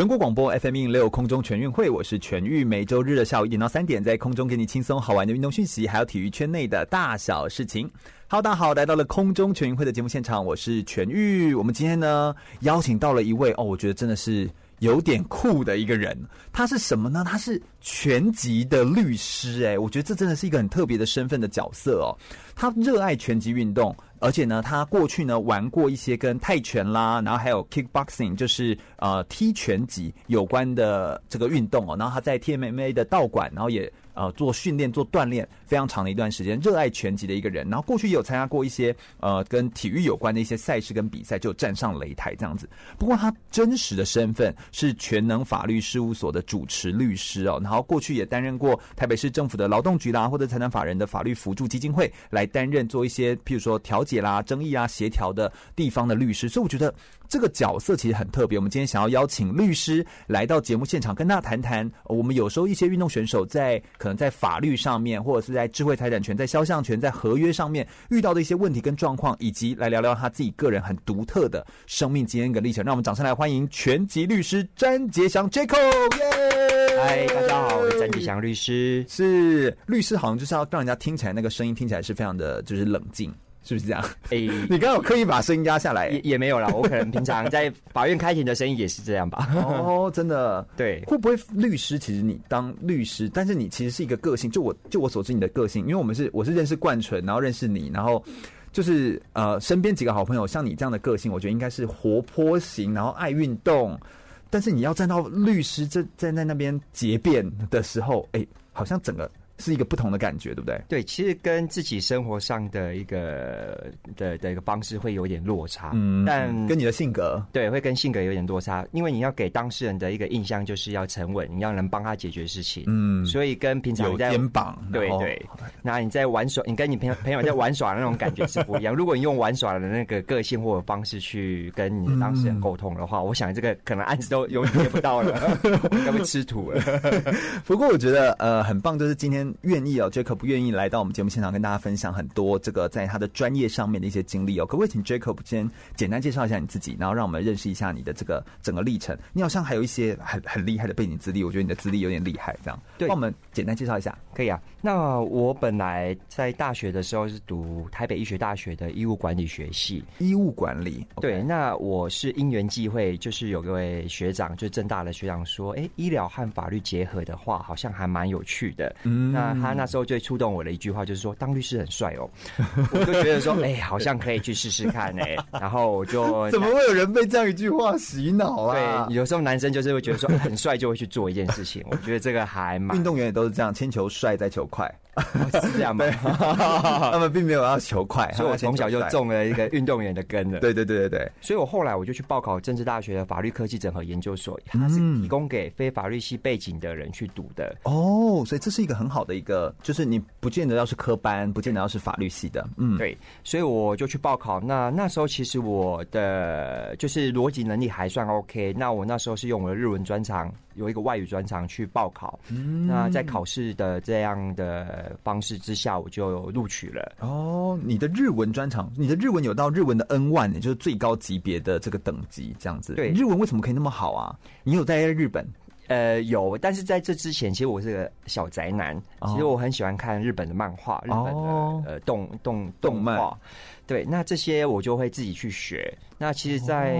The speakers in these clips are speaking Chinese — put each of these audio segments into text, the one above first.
全国广播 FM 一六空中全运会，我是全玉，每周日的下午一点到三点，在空中给你轻松好玩的运动讯息，还有体育圈内的大小事情。Hello，大家好，来到了空中全运会的节目现场，我是全玉。我们今天呢，邀请到了一位哦，我觉得真的是有点酷的一个人。他是什么呢？他是拳击的律师。哎，我觉得这真的是一个很特别的身份的角色哦。他热爱拳击运动，而且呢，他过去呢玩过一些跟泰拳啦，然后还有 kickboxing，就是呃踢拳击有关的这个运动哦。然后他在 TMMA 的道馆，然后也。呃，做训练、做锻炼非常长的一段时间，热爱拳击的一个人。然后过去也有参加过一些呃跟体育有关的一些赛事跟比赛，就站上擂台这样子。不过他真实的身份是全能法律事务所的主持律师哦。然后过去也担任过台北市政府的劳动局啦，或者财产法人的法律辅助基金会来担任做一些譬如说调解啦、争议啊、协调的地方的律师。所以我觉得。这个角色其实很特别，我们今天想要邀请律师来到节目现场，跟大家谈谈我们有时候一些运动选手在可能在法律上面，或者是在智慧财产权、在肖像权、在合约上面遇到的一些问题跟状况，以及来聊聊他自己个人很独特的生命经验跟历程。让我们掌声来欢迎全集律师詹杰祥 Jaco。嗨，大家好，我是詹杰祥律师。是律师，好像就是要让人家听起来那个声音听起来是非常的就是冷静。是不是这样？哎、欸，你刚刚有刻意把声音压下来？也也没有啦，我可能平常在法院开庭的声音也是这样吧。哦，真的，对。会不会律师？其实你当律师，但是你其实是一个个性。就我就我所知，你的个性，因为我们是我是认识冠纯，然后认识你，然后就是呃，身边几个好朋友，像你这样的个性，我觉得应该是活泼型，然后爱运动。但是你要站到律师这站在那边结辩的时候，哎、欸，好像整个。是一个不同的感觉，对不对？对，其实跟自己生活上的一个的的一个方式会有点落差，嗯，但跟你的性格，对，会跟性格有点落差，因为你要给当事人的一个印象就是要沉稳，你要能帮他解决事情，嗯，所以跟平常肩膀，对对，那你在玩耍，你跟你朋友朋友在玩耍的那种感觉是不一样。如果你用玩耍的那个个性或者方式去跟你的当事人沟通的话，嗯，我想这个可能案子都永远接不到了，要被吃土了。不过我觉得呃很棒，就是今天。愿意哦，Jaco 不愿意来到我们节目现场跟大家分享很多这个在他的专业上面的一些经历哦。可不可以请 Jacob 先简单介绍一下你自己，然后让我们认识一下你的这个整个历程？你好像还有一些很很厉害的背景资历，我觉得你的资历有点厉害，这样。对，帮我们简单介绍一下，可以啊。那我本来在大学的时候是读台北医学大学的医务管理学系，医务管理。对.那我是因缘际会，就是有一位学长，就是政大的学长说，哎，医疗和法律结合的话，好像还蛮有趣的。嗯，那他那时候最触动我的一句话就是说，当律师很帅哦。我就觉得说，哎，好像可以去试试看哎。然后我就 怎么会有人被这样一句话洗脑啊？对，有时候男生就是会觉得说很帅，就会去做一件事情。我觉得这个还蛮，运动员也都是这样，先求帅再求快。是这样吗？他们 并没有要求快，所以我从小就种了一个运动员的根了。对对对对对，所以我后来我就去报考政治大学的法律科技整合研究所，它是提供给非法律系背景的人去读的。哦，所以这是一个很好的一个，就是你不见得要是科班，不见得要是法律系的。嗯，对，所以我就去报考。那那时候其实我的就是逻辑能力还算 OK。那我那时候是用我的日文专长。有一个外语专长去报考，嗯，那在考试的这样的方式之下，我就录取了。哦，你的日文专长，你的日文有到日文的 N1，也就是最高级别的这个等级，这样子。对，日文为什么可以那么好啊？你有在日本？呃，有，但是在这之前，其实我是个小宅男，哦，其实我很喜欢看日本的漫画，日本的，哦，呃动动动漫。对，那这些我就会自己去学。那其实，在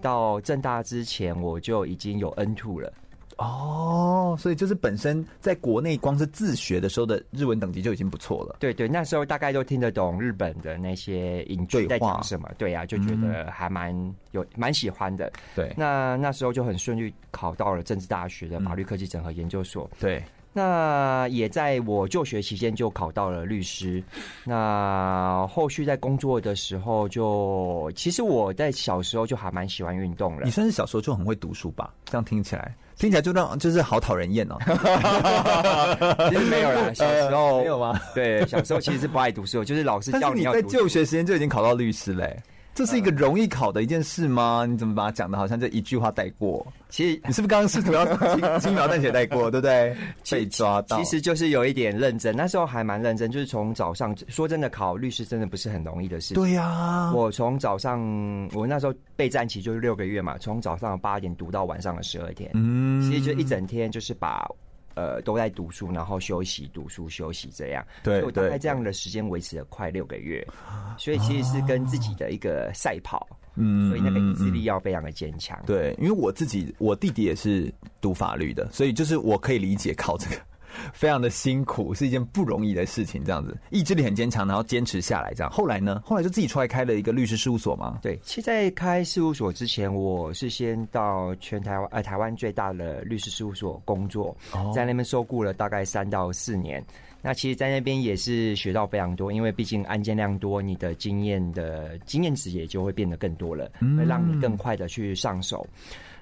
到正大之前，我就已经有 N two 了。哦，所以就是本身在国内光是自学的时候的日文等级就已经不错了。对对，那时候大概都听得懂日本的那些影剧在讲什么。对呀、啊，就觉得还蛮有蛮喜欢的。对，那那时候就很顺利考到了政治大学的法律科技整合研究所。嗯、对。那也在我就学期间就考到了律师。那后续在工作的时候就，就其实我在小时候就还蛮喜欢运动的。你算是小时候就很会读书吧？这样听起来，听起来就让就是好讨人厌哦。其实没有啦，小时候没有吗？对，小时候其实是不爱读书，就是老师叫你要在就学时间就已经考到律师嘞。这是一个容易考的一件事吗？你怎么把它讲的好像这一句话带过？其实你是不是刚刚试图要轻轻描淡写带过，对不对？被抓到，其实就是有一点认真。那时候还蛮认真，就是从早上说真的，考律师真的不是很容易的事情。对呀、啊，我从早上我那时候备战期就是六个月嘛，从早上八点读到晚上的十二点，嗯，其实就一整天就是把。呃，都在读书，然后休息，读书休息，这样。对，我大概这样的时间维持了快六个月，所以其实是跟自己的一个赛跑，嗯，所以那个意志力要非常的坚强。对，因为我自己，我弟弟也是读法律的，所以就是我可以理解靠这个。非常的辛苦，是一件不容易的事情。这样子，意志力很坚强，然后坚持下来。这样，后来呢？后来就自己出来开了一个律师事务所吗？对，其实在开事务所之前，我是先到全台湾呃台湾最大的律师事务所工作，在那边受雇了大概三到四年。那其实，在那边也是学到非常多，因为毕竟案件量多，你的经验的经验值也就会变得更多了，会让你更快的去上手。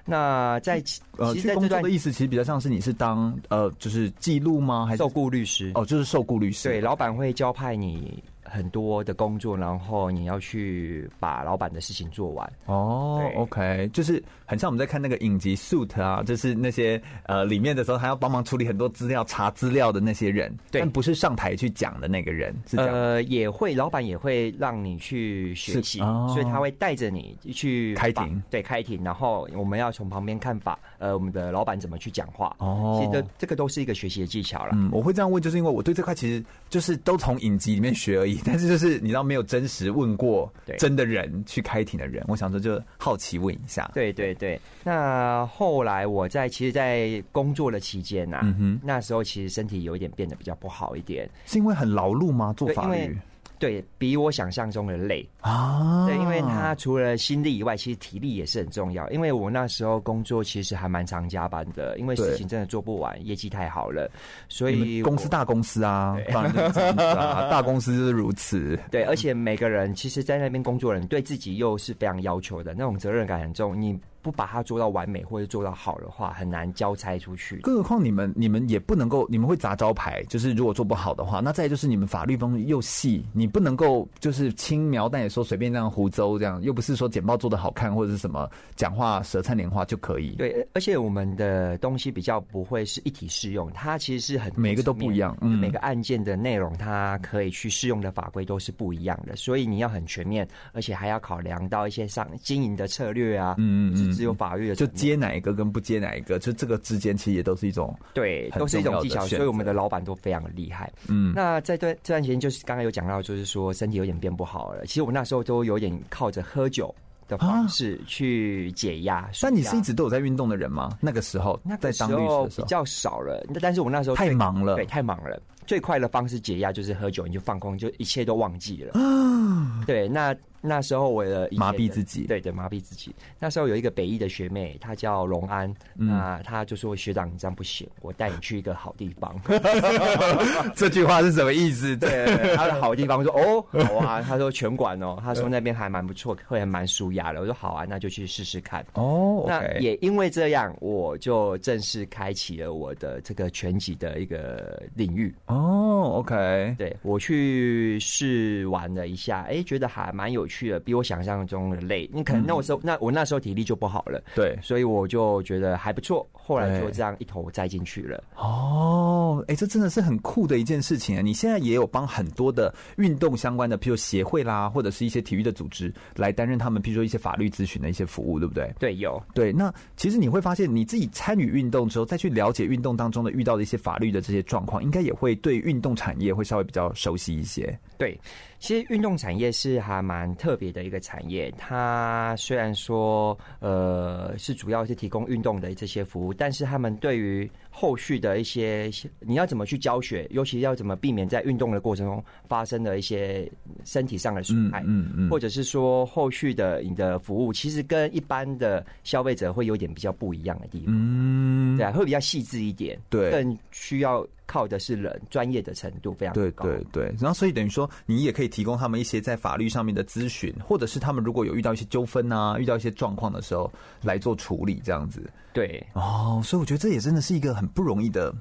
那在呃，其实工作的意思其实比较像是你是当呃，就是记录吗？还是受雇律师？哦，就是受雇律师。对，老板会交派你。很多的工作，然后你要去把老板的事情做完。哦，OK，就是很像我们在看那个影集《Suit》啊，就是那些呃里面的时候，还要帮忙处理很多资料、查资料的那些人，对，但不是上台去讲的那个人，是这样。呃，也会，老板也会让你去学习，哦、所以他会带着你去开庭，对，开庭，然后我们要从旁边看法，呃，我们的老板怎么去讲话。哦，其实这个都是一个学习的技巧了。嗯，我会这样问，就是因为我对这块其实就是都从影集里面学而已。但是就是你知道没有真实问过真的人去开庭的人，我想说就好奇问一下。对对对，那后来我在其实，在工作的期间呐，那时候其实身体有一点变得比较不好一点，是因为很劳碌吗？做法律？对，比我想象中的累啊！对，因为他除了心力以外，其实体力也是很重要。因为我那时候工作其实还蛮常加班的，因为事情真的做不完，业绩太好了，所以公司大公司啊，当然是啊，大公司就是如此。对，而且每个人其实，在那边工作人对自己又是非常要求的，那种责任感很重。你。不把它做到完美或者做到好的话，很难交差出去。更何况你们，你们也不能够，你们会砸招牌。就是如果做不好的话，那再就是你们法律风又细，你不能够就是轻描淡写说随便这样胡诌这样，又不是说简报做的好看或者是什么讲话舌灿莲花就可以。对，而且我们的东西比较不会是一体适用，它其实是很每个都不一样，嗯，每个案件的内容它可以去适用的法规都是不一样的，所以你要很全面，而且还要考量到一些上经营的策略啊，嗯，嗯，只有法律的就。接哪一个跟不接哪一个，就这个之间其实也都是一种对，都是一种技巧，所以我们的老板都非常的厉害。嗯，那在这这段时间，就是刚刚有讲到，就是说身体有点变不好了。其实我那时候都有点靠着喝酒的方式去解压。但你是一直都有在运动的人吗？那个时候，那在当律师的时候比较少了。但是我那时候太忙了，对，太忙了。最快的方式解压就是喝酒，你就放空，就一切都忘记了。啊，对，那。那时候我的麻痹自己，对对，麻痹自己。那时候有一个北艺的学妹，她叫龙安，嗯、那她就说：“学长，你这样不行，我带你去一个好地方。”这句话是什么意思？对，她的好地方说：“哦，好啊。”她说：“拳馆哦，她说那边还蛮不错，会还蛮舒压的。”我说：“好啊，那就去试试看。”哦，那也因为这样，我就正式开启了我的这个拳击的一个领域。哦，OK，对，我去试玩了一下，哎，觉得还蛮有。趣的比我想象中的累，你可能那我时候、嗯、那我那时候体力就不好了，对，所以我就觉得还不错，后来就这样一头栽进去了。哦，哎、欸，这真的是很酷的一件事情啊！你现在也有帮很多的运动相关的，譬如协会啦，或者是一些体育的组织来担任他们，譬如说一些法律咨询的一些服务，对不对？对，有。对，那其实你会发现，你自己参与运动之后，再去了解运动当中的遇到的一些法律的这些状况，应该也会对运动产业会稍微比较熟悉一些。对。其实运动产业是还蛮特别的一个产业，它虽然说呃是主要是提供运动的这些服务，但是他们对于后续的一些你要怎么去教学，尤其要怎么避免在运动的过程中发生的一些身体上的损害，嗯嗯，或者是说后续的你的服务，其实跟一般的消费者会有点比较不一样的地方，嗯，对啊，会比较细致一点，对，更需要。靠的是人专业的程度非常高，对对对，然后所以等于说，你也可以提供他们一些在法律上面的咨询，或者是他们如果有遇到一些纠纷啊，遇到一些状况的时候来做处理，这样子。对，哦，所以我觉得这也真的是一个很不容易的。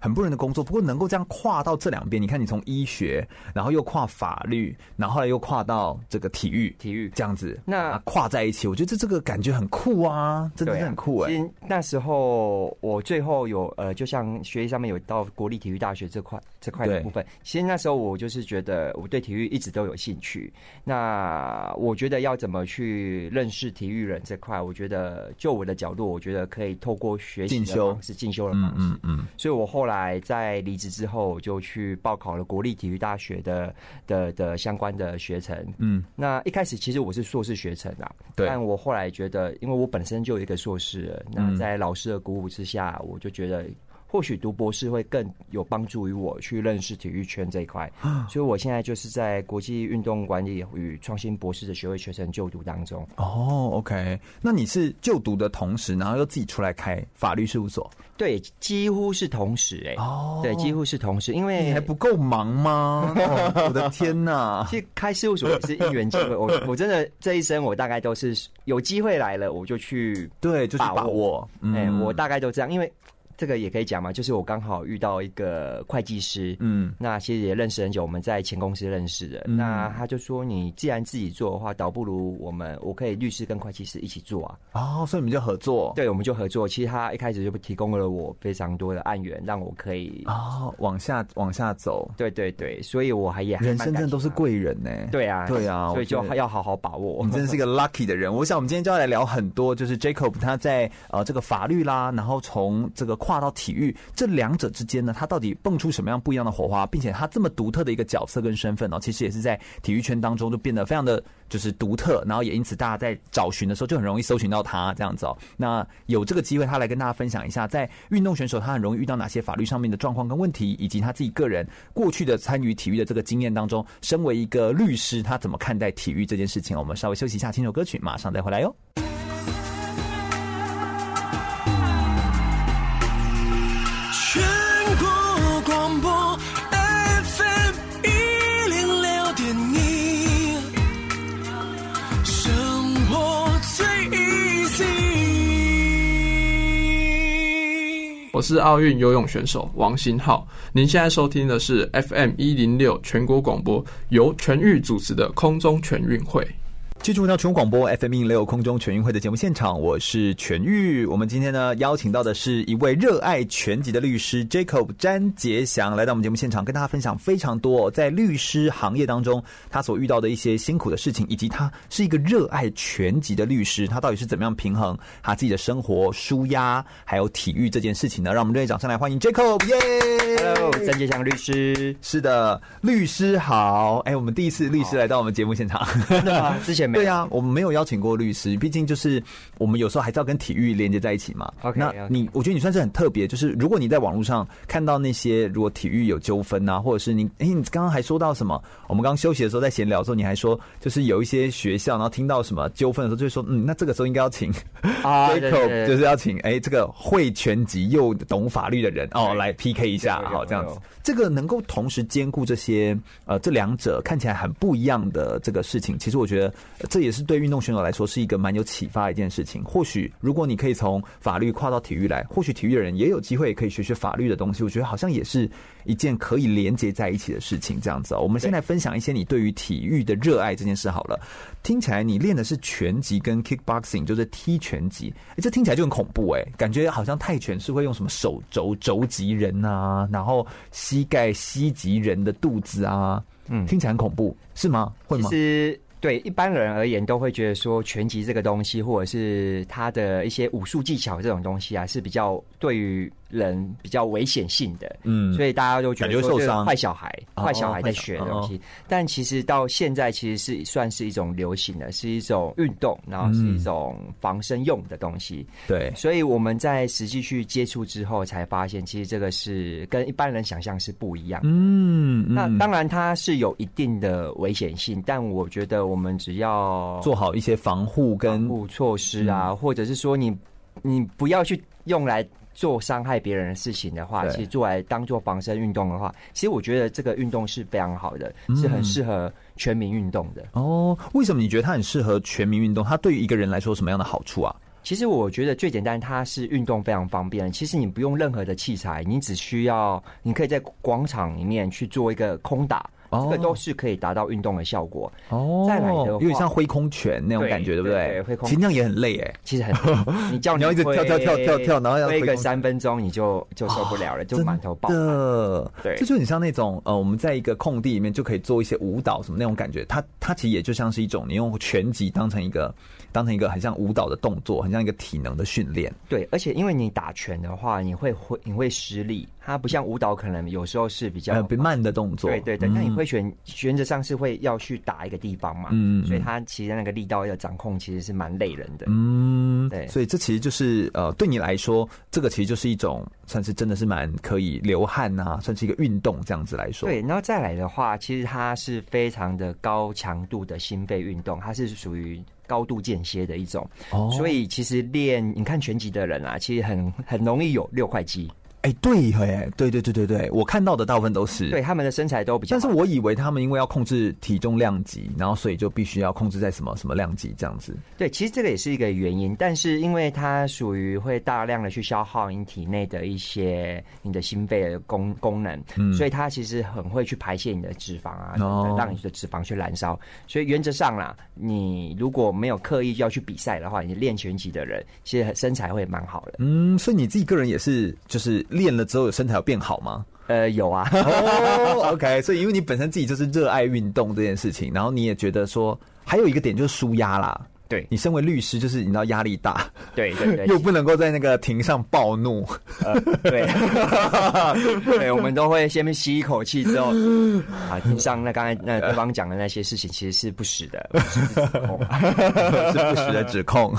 很不容易的工作。不过能够这样跨到这两边，你看你从医学，然后又跨法律，然后后来又跨到这个体育，体育这样子，那跨在一起，我觉得这这个感觉很酷啊，真的是很酷哎、那时候我最后有呃，就像学习上面有到国立体育大学这块这块的部分，其实那时候我就是觉得我对体育一直都有兴趣。那我觉得要怎么去认识体育人这块，我觉得就我的角度，我觉得可以透过学习的方式进修的方式。嗯嗯，所以我后来在离职之后，就去报考了国立体育大学的的的相关的学程。嗯，那一开始其实我是硕士学程啊，对。但我后来觉得，因为我本身就有一个硕士了，那在老师的鼓舞之下，我就觉得。或许读博士会更有帮助于我去认识体育圈这一块，所以我现在就是在国际运动管理与创新博士的学位学生就读当中。哦，OK，那你是就读的同时，然后又自己出来开法律事务所？对，几乎是同时哎、欸。哦，对，几乎是同时，因为你还不够忙吗？哦、我的天哪！其实开事务所也是一元机会，我 我真的这一生我大概都是有机会来了，我就去对，就是把握。哎、嗯欸，我大概都这样，因为。这个也可以讲嘛，就是我刚好遇到一个会计师，嗯，那其实也认识很久，我们在前公司认识的，嗯、那他就说，你既然自己做的话，倒不如我们我可以律师跟会计师一起做啊。哦，所以你们就合作？对，我们就合作。其实他一开始就提供了我非常多的案源，让我可以哦往下往下走。对对对，所以我还也还人生真的都是贵人呢。对啊，对啊，所以就要好好把握。你真的是一个 lucky 的人。我想我们今天就要来聊很多，就是 Jacob 他在呃这个法律啦，然后从这个跨到体育。这两者之间呢，他到底蹦出什么样不一样的火花，并且他这么独特的一个角色跟身份呢，其实也是在体育圈当中就变得非常的就是独特，然后也因此大家在找寻的时候就很容易搜寻到他这样子哦。那有这个机会，他来跟大家分享一下，在运动选手他很容易遇到哪些法律上面的状况跟问题，以及他自己个人过去的参与体育的这个经验当中，身为一个律师，他怎么看待体育这件事情？我们稍微休息一下，听首歌曲，马上再回来哟。我是奥运游泳选手王新浩，您现在收听的是 FM 一零六全国广播，由全域主持的空中全运会。继续回到全国广播 FM 一零六空中全运会的节目现场，我是全玉。我们今天呢邀请到的是一位热爱拳击的律师 Jacob 詹杰祥，来到我们节目现场，跟大家分享非常多在律师行业当中他所遇到的一些辛苦的事情，以及他是一个热爱拳击的律师，他到底是怎么样平衡他自己的生活、舒压还有体育这件事情呢？让我们热烈掌声来欢迎 Jacob，耶、yeah!！Hello，詹杰祥律师，是的，律师好。哎，我们第一次律师来到我们节目现场，真的吗？之前。对啊，我们没有邀请过律师，毕竟就是我们有时候还是要跟体育连接在一起嘛。Okay, 那你我觉得你算是很特别，就是如果你在网络上看到那些如果体育有纠纷啊，或者是你哎，你刚刚还说到什么？我们刚刚休息的时候在闲聊的时候，你还说就是有一些学校，然后听到什么纠纷的时候，就会说嗯，那这个时候应该要请 Jacob 就是要请哎这个会拳击又懂法律的人哦来 PK 一下，好这样子。这个能够同时兼顾这些呃这两者看起来很不一样的这个事情，其实我觉得。这也是对运动选手来说是一个蛮有启发的一件事情。或许如果你可以从法律跨到体育来，或许体育的人也有机会可以学学法律的东西。我觉得好像也是一件可以连接在一起的事情。这样子哦，我们先来分享一些你对于体育的热爱这件事好了。听起来你练的是拳击跟 kickboxing，就是踢拳击。诶，这听起来就很恐怖诶，感觉好像泰拳是会用什么手肘肘击人啊，然后膝盖膝击人的肚子啊，嗯，听起来很恐怖，是吗？会吗？对一般人而言，都会觉得说拳击这个东西，或者是他的一些武术技巧这种东西啊，是比较对于。人比较危险性的，嗯，所以大家都觉得说坏小孩，坏小孩在学的东西。但其实到现在，其实是算是一种流行的，是一种运动，然后是一种防身用的东西。对，所以我们在实际去接触之后，才发现其实这个是跟一般人想象是不一样。嗯，那当然它是有一定的危险性，但我觉得我们只要做好一些防护跟防护措施啊，或者是说你你不要去用来。做伤害别人的事情的话，其实做来当做防身运动的话，其实我觉得这个运动是非常好的，是很适合全民运动的。哦，为什么你觉得它很适合全民运动？它对于一个人来说什么样的好处啊？其实我觉得最简单，它是运动非常方便。其实你不用任何的器材，你只需要，你可以在广场里面去做一个空打。这个都是可以达到运动的效果哦。再来的话，有点像挥空拳那种感觉，对不对？挥空其实那样也很累哎，其实很，你叫你要一直跳跳跳跳跳，然后要挥个三分钟，你就就受不了了，就满头爆汗。对，这就很像那种呃，我们在一个空地里面就可以做一些舞蹈什么那种感觉。它它其实也就像是一种你用拳击当成一个当成一个很像舞蹈的动作，很像一个体能的训练。对，而且因为你打拳的话，你会会你会失力。它不像舞蹈，可能有时候是比较慢，呃、慢的动作。对对对，那，嗯、你会选原则上是会要去打一个地方嘛？嗯，所以它其实那个力道要掌控，其实是蛮累人的。嗯，对。所以这其实就是呃，对你来说，这个其实就是一种算是真的是蛮可以流汗啊，算是一个运动这样子来说。对，然后再来的话，其实它是非常的高强度的心肺运动，它是属于高度间歇的一种。哦，所以其实练你看拳击的人啊，其实很很容易有六块肌。哎、欸，对，哎，对对对对对，我看到的大部分都是对他们的身材都比较，但是我以为他们因为要控制体重量级，然后所以就必须要控制在什么什么量级这样子。对，其实这个也是一个原因，但是因为它属于会大量的去消耗你体内的一些你的心肺的功功能，嗯，所以它其实很会去排泄你的脂肪啊，哦，让你的脂肪去燃烧。所以原则上啦，你如果没有刻意要去比赛的话，你练拳击的人其实身材会蛮好的。嗯，所以你自己个人也是就是。练了之后，有身材有变好吗？呃，有啊。哦，OK，所以因为你本身自己就是热爱运动这件事情，然后你也觉得说，还有一个点就是舒压啦。对，你身为律师，就是你知道压力大，对对对，又不能够在那个庭上暴怒，呃、对，对，我们都会先吸一口气之后，啊，庭上那刚才那对方讲的那些事情其实是不实的，是不实的指控。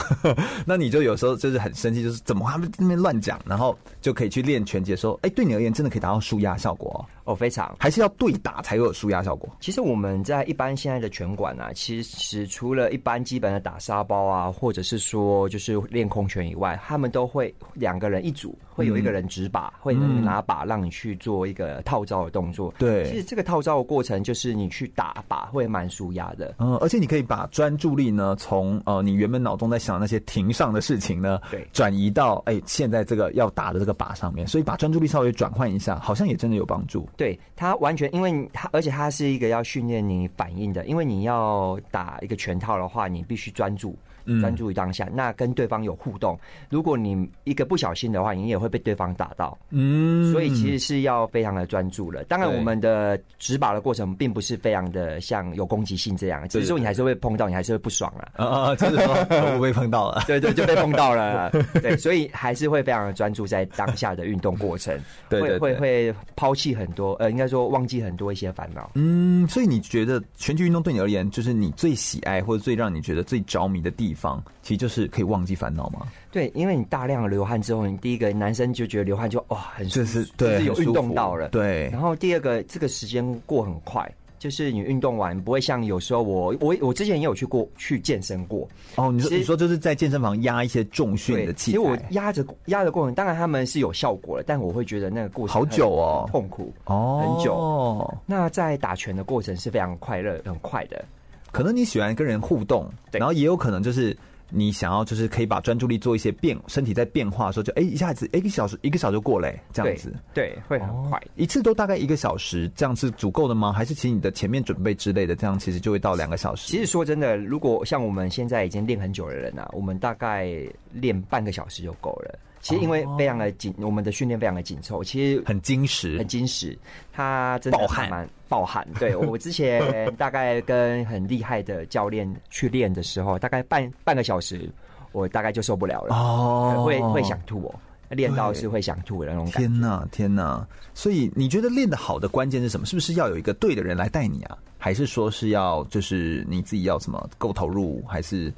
那你就有时候就是很生气，就是怎么他们那边乱讲，然后就可以去练拳击，说，哎，对你而言真的可以达到舒压效果哦。哦，非常，还是要对打才有舒压效果。其实我们在一般现在的拳馆啊，其实除了一般基本的打沙包啊，或者是说就是练空拳以外，他们都会两个人一组，会有一个人执把，嗯、会拿把让你去做一个套招的动作。对，其实这个套招的过程就是你去打把会蛮舒压的。嗯，而且你可以把专注力呢，从呃你原本脑中在想那些庭上的事情呢，对，转移到哎、欸、现在这个要打的这个把上面，所以把专注力稍微转换一下，好像也真的有帮助。对，他完全，因为他而且他是一个要训练你反应的，因为你要打一个拳套的话，你必须专注。专注于当下，那跟对方有互动。如果你一个不小心的话，你也会被对方打到。嗯，所以其实是要非常的专注了。当然，我们的执把的过程并不是非常的像有攻击性这样，只是说你还是会碰到，你还是会不爽了。啊啊，就是说我被碰到了，对对，就被碰到了。对，所以还是会非常的专注在当下的运动过程，对，会会会抛弃很多，呃，应该说忘记很多一些烦恼。嗯，所以你觉得拳击运动对你而言，就是你最喜爱或者最让你觉得最着迷的地方，其实就是可以忘记烦恼吗？对，因为你大量的流汗之后，你第一个男生就觉得流汗就哇很舒服，就是对，就是有运动到了，对。然后第二个，这个时间过很快，就是你运动完不会像有时候我我我之前也有去过去健身过哦。你说你说就是在健身房压一些重训的器材，其实我压着压的过程，当然他们是有效果的，但我会觉得那个过程好久哦，痛苦哦，很久。哦，那在打拳的过程是非常快乐很快的。可能你喜欢跟人互动，然后也有可能就是你想要就是可以把专注力做一些变，身体在变化的时候就哎、欸、一下子一个小时一个小时就过嘞，这样子对，对，会很快，一次都大概一个小时，这样是足够的吗？还是其实你的前面准备之类的，这样其实就会到两个小时？其实说真的，如果像我们现在已经练很久的人啊，我们大概练半个小时就够了。其实因为非常的紧，我们的训练非常的紧凑，其实很精实，很精实。他真的蛮爆汗，爆汗。对，我之前大概跟很厉害的教练去练的时候，大概半半个小时，我大概就受不了了，哦，会会想吐哦，练到是会想吐的那种感觉。天哪，天哪！所以你觉得练得好的关键是什么？是不是要有一个对的人来带你啊？还是说是要就是你自己要什么够投入？还是？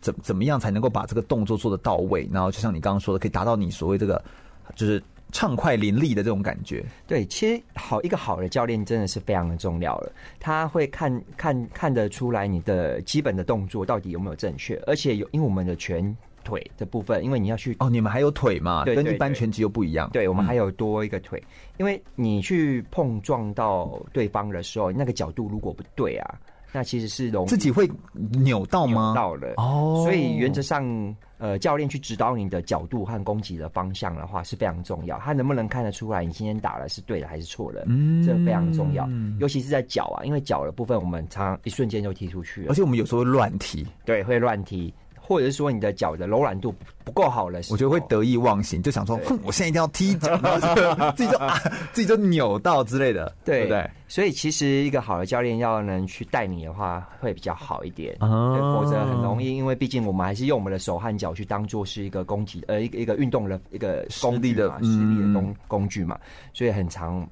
怎怎么样才能够把这个动作做得到位？然后就像你刚刚说的，可以达到你所谓这个就是畅快淋漓的这种感觉。对，其实好一个好的教练真的是非常的重要了。他会看看看得出来你的基本的动作到底有没有正确，而且有因为我们的拳腿的部分，因为你要去哦，你们还有腿嘛？对，跟一般拳击又不一样。对，我们还有多一个腿，嗯，因为你去碰撞到对方的时候，那个角度如果不对啊。那其实是容易自己会扭到吗？扭到了哦，所以原则上，呃，教练去指导你的角度和攻击的方向的话是非常重要。他能不能看得出来你今天打的是对的还是错的？嗯，这非常重要，尤其是在脚啊，因为脚的部分我们常常一瞬间就踢出去了，而且我们有时候会乱踢，对，会乱踢。或者是说你的脚的柔软度不够好了，我觉得会得意忘形，就想说，哼，我现在一定要踢脚，自己就啊，自己就扭到之类的，对不对？所以其实一个好的教练要能去带你的话，会比较好一点，否则很容易，因为毕竟我们还是用我们的手和脚去当做是一个攻击，呃，一个一个运动的一个工具嘛，实力的工工具嘛，所以很常。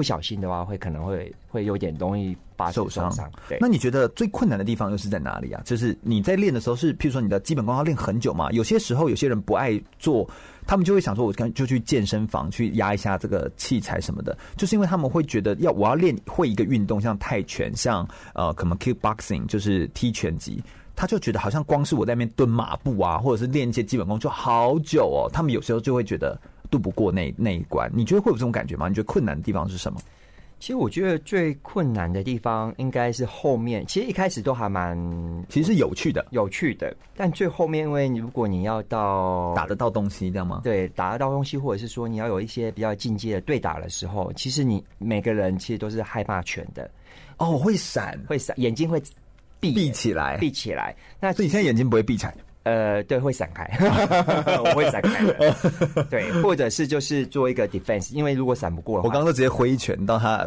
不小心的话，会可能会会有点容易把手受伤。对，那你觉得最困难的地方又是在哪里啊？就是你在练的时候，是譬如说你的基本功要练很久嘛？有些时候有些人不爱做，他们就会想说，我跟就去健身房去压一下这个器材什么的，就是因为他们会觉得要我要练会一个运动，像泰拳，像呃可能 kickboxing，就是踢拳击，他就觉得好像光是我在那边蹲马步啊，或者是练一些基本功就好久哦。他们有时候就会觉得。渡不过那那一关，你觉得会有这种感觉吗？你觉得困难的地方是什么？其实我觉得最困难的地方应该是后面。其实一开始都还蛮，其实是有趣的，有趣的。但最后面，因为如果你要到打得到东西，这样吗？对，打得到东西，或者是说你要有一些比较进阶的对打的时候，其实你每个人其实都是害怕拳的。哦，会闪，会闪，眼睛会闭闭起来，闭起来。那所以你现在眼睛不会闭起来？呃，对，会闪开，我会闪开的。对，或者是就是做一个 defense，因为如果闪不过的话，我刚刚都直接挥一拳到他，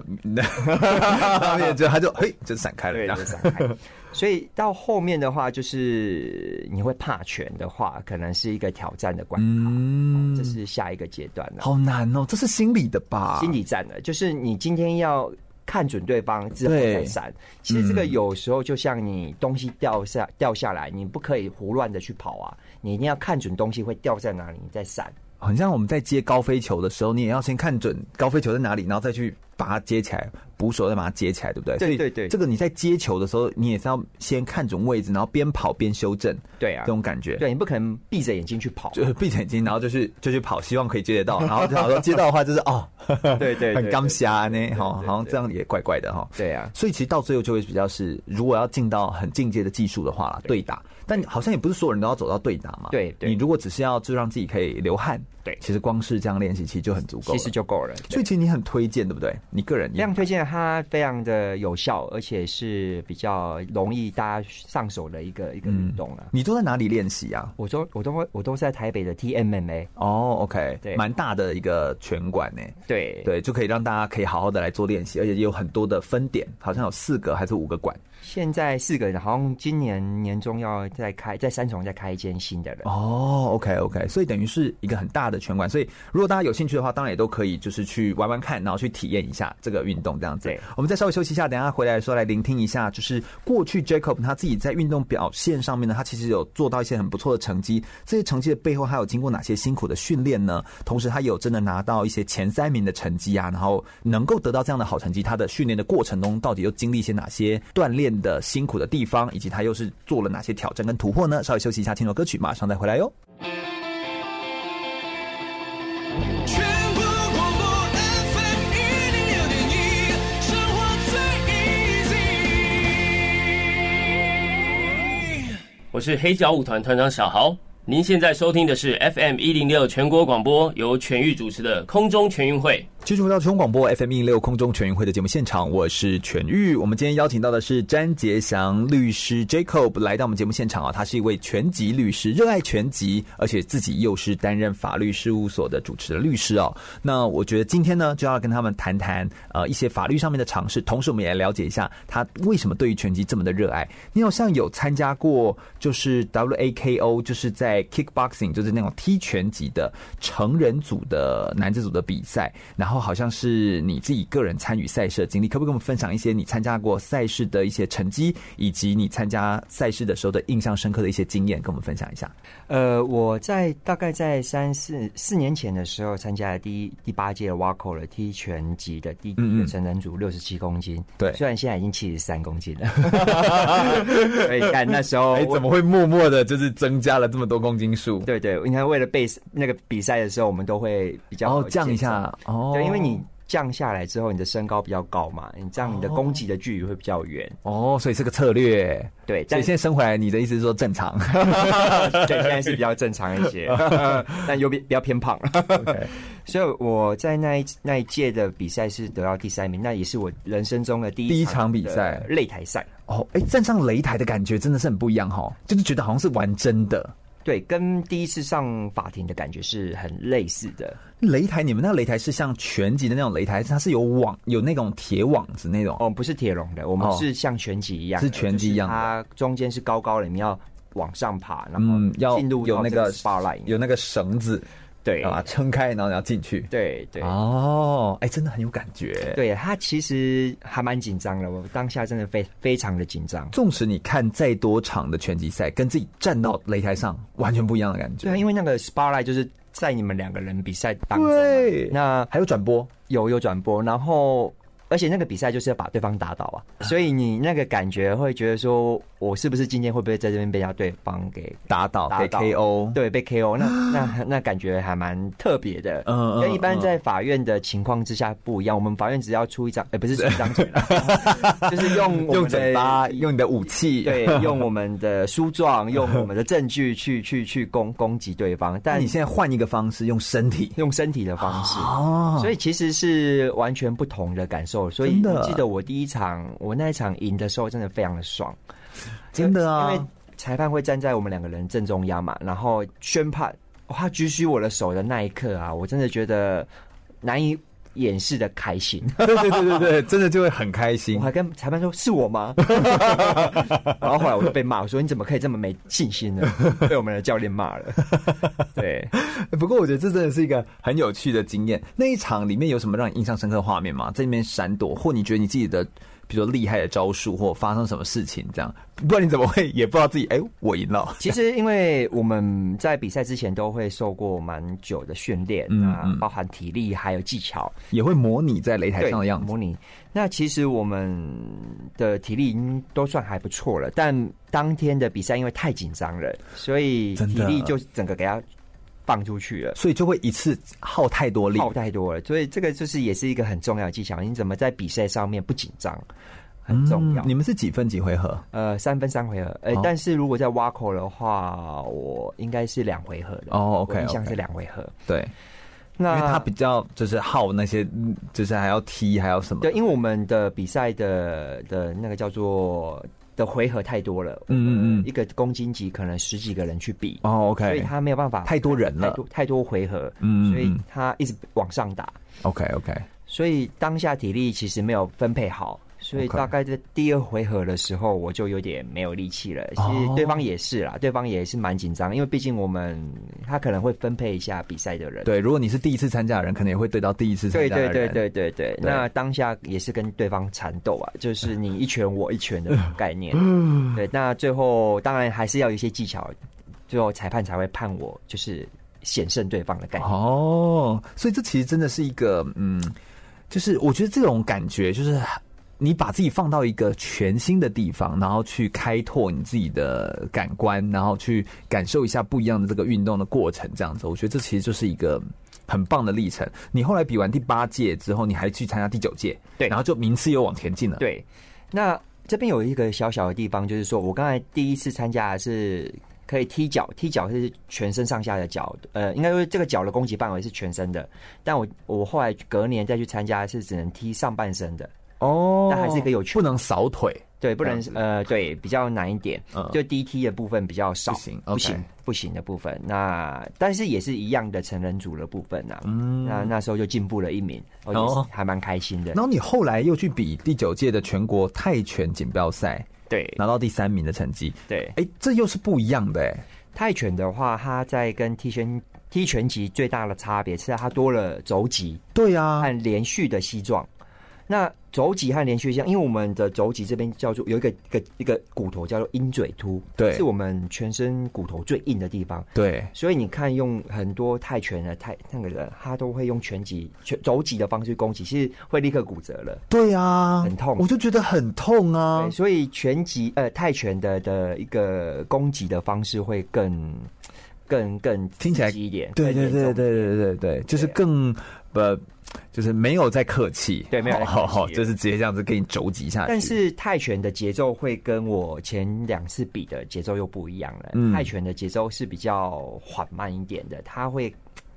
他面就他就嘿就闪开了，对，就闪开。所以到后面的话，就是你会怕拳的话，可能是一个挑战的关卡，嗯，这是下一个阶段了。好难哦，这是心理的吧？心理战的，就是你今天要。看准对方之后再闪，其实这个有时候就像你东西掉下掉下来，你不可以胡乱的去跑啊，你一定要看准东西会掉在哪里，你再闪。很像我们在接高飞球的时候，你也要先看准高飞球在哪里，然后再去把它接起来，捕手再把它接起来，对不对？对对对。这个你在接球的时候，你也是要先看准位置，然后边跑边修正。对啊，这种感觉。对，你不可能闭着眼睛去跑，就是闭着眼睛，然后就去就去跑，希望可以接得到。然后假如说接到的话，就是哦，对对，很刚瞎呢，哈，好像这样也怪怪的哈。对啊，所以其实到最后就会比较是，如果要进到很进阶的技术的话，对打。但好像也不是所有人都要走到对打嘛。对，对，你如果只是要就让自己可以流汗，对，其实光是这样练习其实就很足够，其实就够了。所以其实你很推荐，对不对？你个人非常推荐，它非常的有效，而且是比较容易大家上手的一个一个运动啊。你都在哪里练习啊？我都我都会我都是在台北的 TMMA。哦，OK，对，蛮大的一个拳馆呢。对对，就可以让大家可以好好的来做练习，而且也有很多的分点，好像有四个还是五个馆。现在四个人，好像今年年中要再开，在三重再开一间新的了。哦，OK OK，所以等于是一个很大的拳馆。所以如果大家有兴趣的话，当然也都可以，就是去玩玩看，然后去体验一下这个运动这样子。对，我们再稍微休息一下，等一下回来的时候来聆听一下，就是过去 Jacob 他自己在运动表现上面呢，他其实有做到一些很不错的成绩。这些成绩的背后，他有经过哪些辛苦的训练呢？同时，他有真的拿到一些前三名的成绩啊，然后能够得到这样的好成绩，他的训练的过程中到底又经历一些哪些锻炼的辛苦的地方，以及他又是做了哪些挑战跟突破呢？稍微休息一下，听首歌曲，马上再回来哟。全国广播 FM 一零六点一，生活最 easy。我是黑脚舞团团长小豪。您现在收听的是 FM 一零六全国广播，由全域主持的空中全运会。继续回到全广播 FM 一六空中全运会的节目现场，我是全玉。我们今天邀请到的是詹杰祥律师 Jacob 来到我们节目现场啊，他是一位拳击律师，热爱拳击，而且自己又是担任法律事务所的主持的律师哦。那我觉得今天呢，就要跟他们谈谈呃一些法律上面的尝试，同时我们也来了解一下他为什么对于拳击这么的热爱。你好像有参加过就是 WAKO，就是在 Kickboxing，就是那种踢拳击的成人组的男子组的比赛，然后。然后好像是你自己个人参与赛事的经历，可不可以跟我们分享一些你参加过赛事的一些成绩，以及你参加赛事的时候的印象深刻的一些经验，跟我们分享一下？呃，我在大概在三四四年前的时候，参加了第一第八届 WAKO 的踢拳击的第一个成人组，六十七公斤。对，虽然现在已经七十三公斤了，所以看那时候，哎，怎么会默默的，就是增加了这么多公斤数？对对，你看为了备那个比赛的时候，我们都会比较哦降一下哦。因为你降下来之后，你的身高比较高嘛，你这样你的攻击的距离会比较远。哦，所以是个策略。对，所以现在升回来，你的意思是说正常？对，现在是比较正常一些，但又比比较偏胖。Okay. 所以我在那一那一届的比赛是得到第三名，那也是我人生中的第一第一场比赛擂台赛。哦，哎，站上擂台的感觉真的是很不一样哈，就是觉得好像是玩真的。对，跟第一次上法庭的感觉是很类似的。擂台，你们那擂台是像拳击的那种擂台，它是有网，有那种铁网子那种？哦，不是铁笼的，我们是像拳击一样，是拳击一样，它中间是高高的，你们要往上爬，然后要进入有那个 spotlight，有那个绳子。对啊，撑开，然后你要进去。对对哦，哎，真的很有感觉。对，他其实还蛮紧张的，我当下真的非非常的紧张。纵使你看再多场的拳击赛，跟自己站到擂台上完全不一样的感觉。对啊，因为那个 spotlight 就是在你们两个人比赛当中，对，那还有转播，有有转播，然后。而且那个比赛就是要把对方打倒啊，所以你那个感觉会觉得说，我是不是今天会不会在这边被人家对方给打倒，被 KO？对，被 KO。那那那感觉还蛮特别的，嗯，跟一般在法院的情况之下不一样。我们法院只要出一张，哎，不是 出一张嘴，就是用用嘴巴，用你的武器，对，用我们的书状，用我们的证据去去去攻攻击对方。但你现在换一个方式，用身体，用身体的方式，哦，所以其实是完全不同的感受。所以我记得我第一场，我那一场赢的时候，真的非常的爽，真的啊！因为裁判会站在我们两个人正中央嘛，然后宣判，他举起我的手的那一刻啊，我真的觉得难以掩饰的开心。对对对对对，真的就会很开心。我还跟裁判说：“是我吗？” 然后后来我就被骂，我说：“你怎么可以这么没信心呢？” 被我们的教练骂了。对，不过我觉得这真的是一个很有趣的经验。那一场里面有什么让你印象深刻的画面吗？在里面闪躲，或你觉得你自己的？比如说厉害的招数，或发生什么事情，这样，不然你怎么会也不知道自己哎、欸，我赢了？其实因为我们在比赛之前都会受过蛮久的训练啊，包含体力还有技巧，也会模拟在擂台上的样子。模拟。那其实我们的体力已经都算还不错了，但当天的比赛因为太紧张了，所以体力就整个给他。放出去了，所以就会一次耗太多力，耗太多了。所以这个就是也是一个很重要的技巧。你怎么在比赛上面不紧张，很重要。嗯、你们是几分几回合？呃，三分三回合。呃，哦、但是如果在挖口的话，我应该是两回合的。哦，OK，印象是两回合。对，那因为他比较就是耗那些，就是还要踢，还要什么？对，因为我们的比赛的的那个叫做。的回合太多了，嗯嗯嗯，一个公斤级可能十几个人去比哦，OK，所以他没有办法太多人了，太多太多回合，嗯，所以他一直往上打，OK OK，所以当下体力其实没有分配好。所以大概在第二回合的时候，我就有点没有力气了。其实对方也是啦，对方也是蛮紧张，因为毕竟我们他可能会分配一下比赛的人。对，如果你是第一次参加的人，可能也会对到第一次参加的人。对对对对对对。那当下也是跟对方缠斗啊，就是你一拳我一拳的概念。对，那最后当然还是要有一些技巧，最后裁判才会判我就是险胜对方的概念。哦，所以这其实真的是一个嗯，就是我觉得这种感觉就是。你把自己放到一个全新的地方，然后去开拓你自己的感官，然后去感受一下不一样的这个运动的过程，这样子，我觉得这其实就是一个很棒的历程。你后来比完第八届之后，你还去参加第九届，对，然后就名次又往前进了。对，那这边有一个小小的地方，就是说我刚才第一次参加的是可以踢脚，踢脚是全身上下的脚，呃，应该说这个脚的攻击范围是全身的，但我我后来隔年再去参加是只能踢上半身的。哦，但还是一个有趣，不能扫腿，对，不能呃，对，比较难一点，嗯，就 DT 的部分比较少，不行，不行，不行的部分。那但是也是一样的成人组的部分呐，嗯，那那时候就进步了一名，哦，还蛮开心的。然后你后来又去比第九届的全国泰拳锦标赛，对，拿到第三名的成绩，对，哎，这又是不一样的哎。泰拳的话，它在跟踢拳踢拳击最大的差别是它多了肘击，对啊，和连续的膝撞。那肘脊和连续项，因为我们的肘脊这边叫做有一个一个一个骨头叫做鹰嘴突，对，是我们全身骨头最硬的地方，对。所以你看，用很多泰拳的泰那个人，他都会用拳击、拳肘击的方式攻击，其实会立刻骨折了。对啊，很痛，我就觉得很痛啊。所以拳击呃泰拳的的一个攻击的方式会更更更听起来一点，对对对对对对对，就是更。不就是没有在客气，对，没有在客气，就是直接这样子给你肘击下去。但是泰拳的节奏会跟我前两次比的节奏又不一样了。嗯，泰拳的节奏是比较缓慢一点的，他会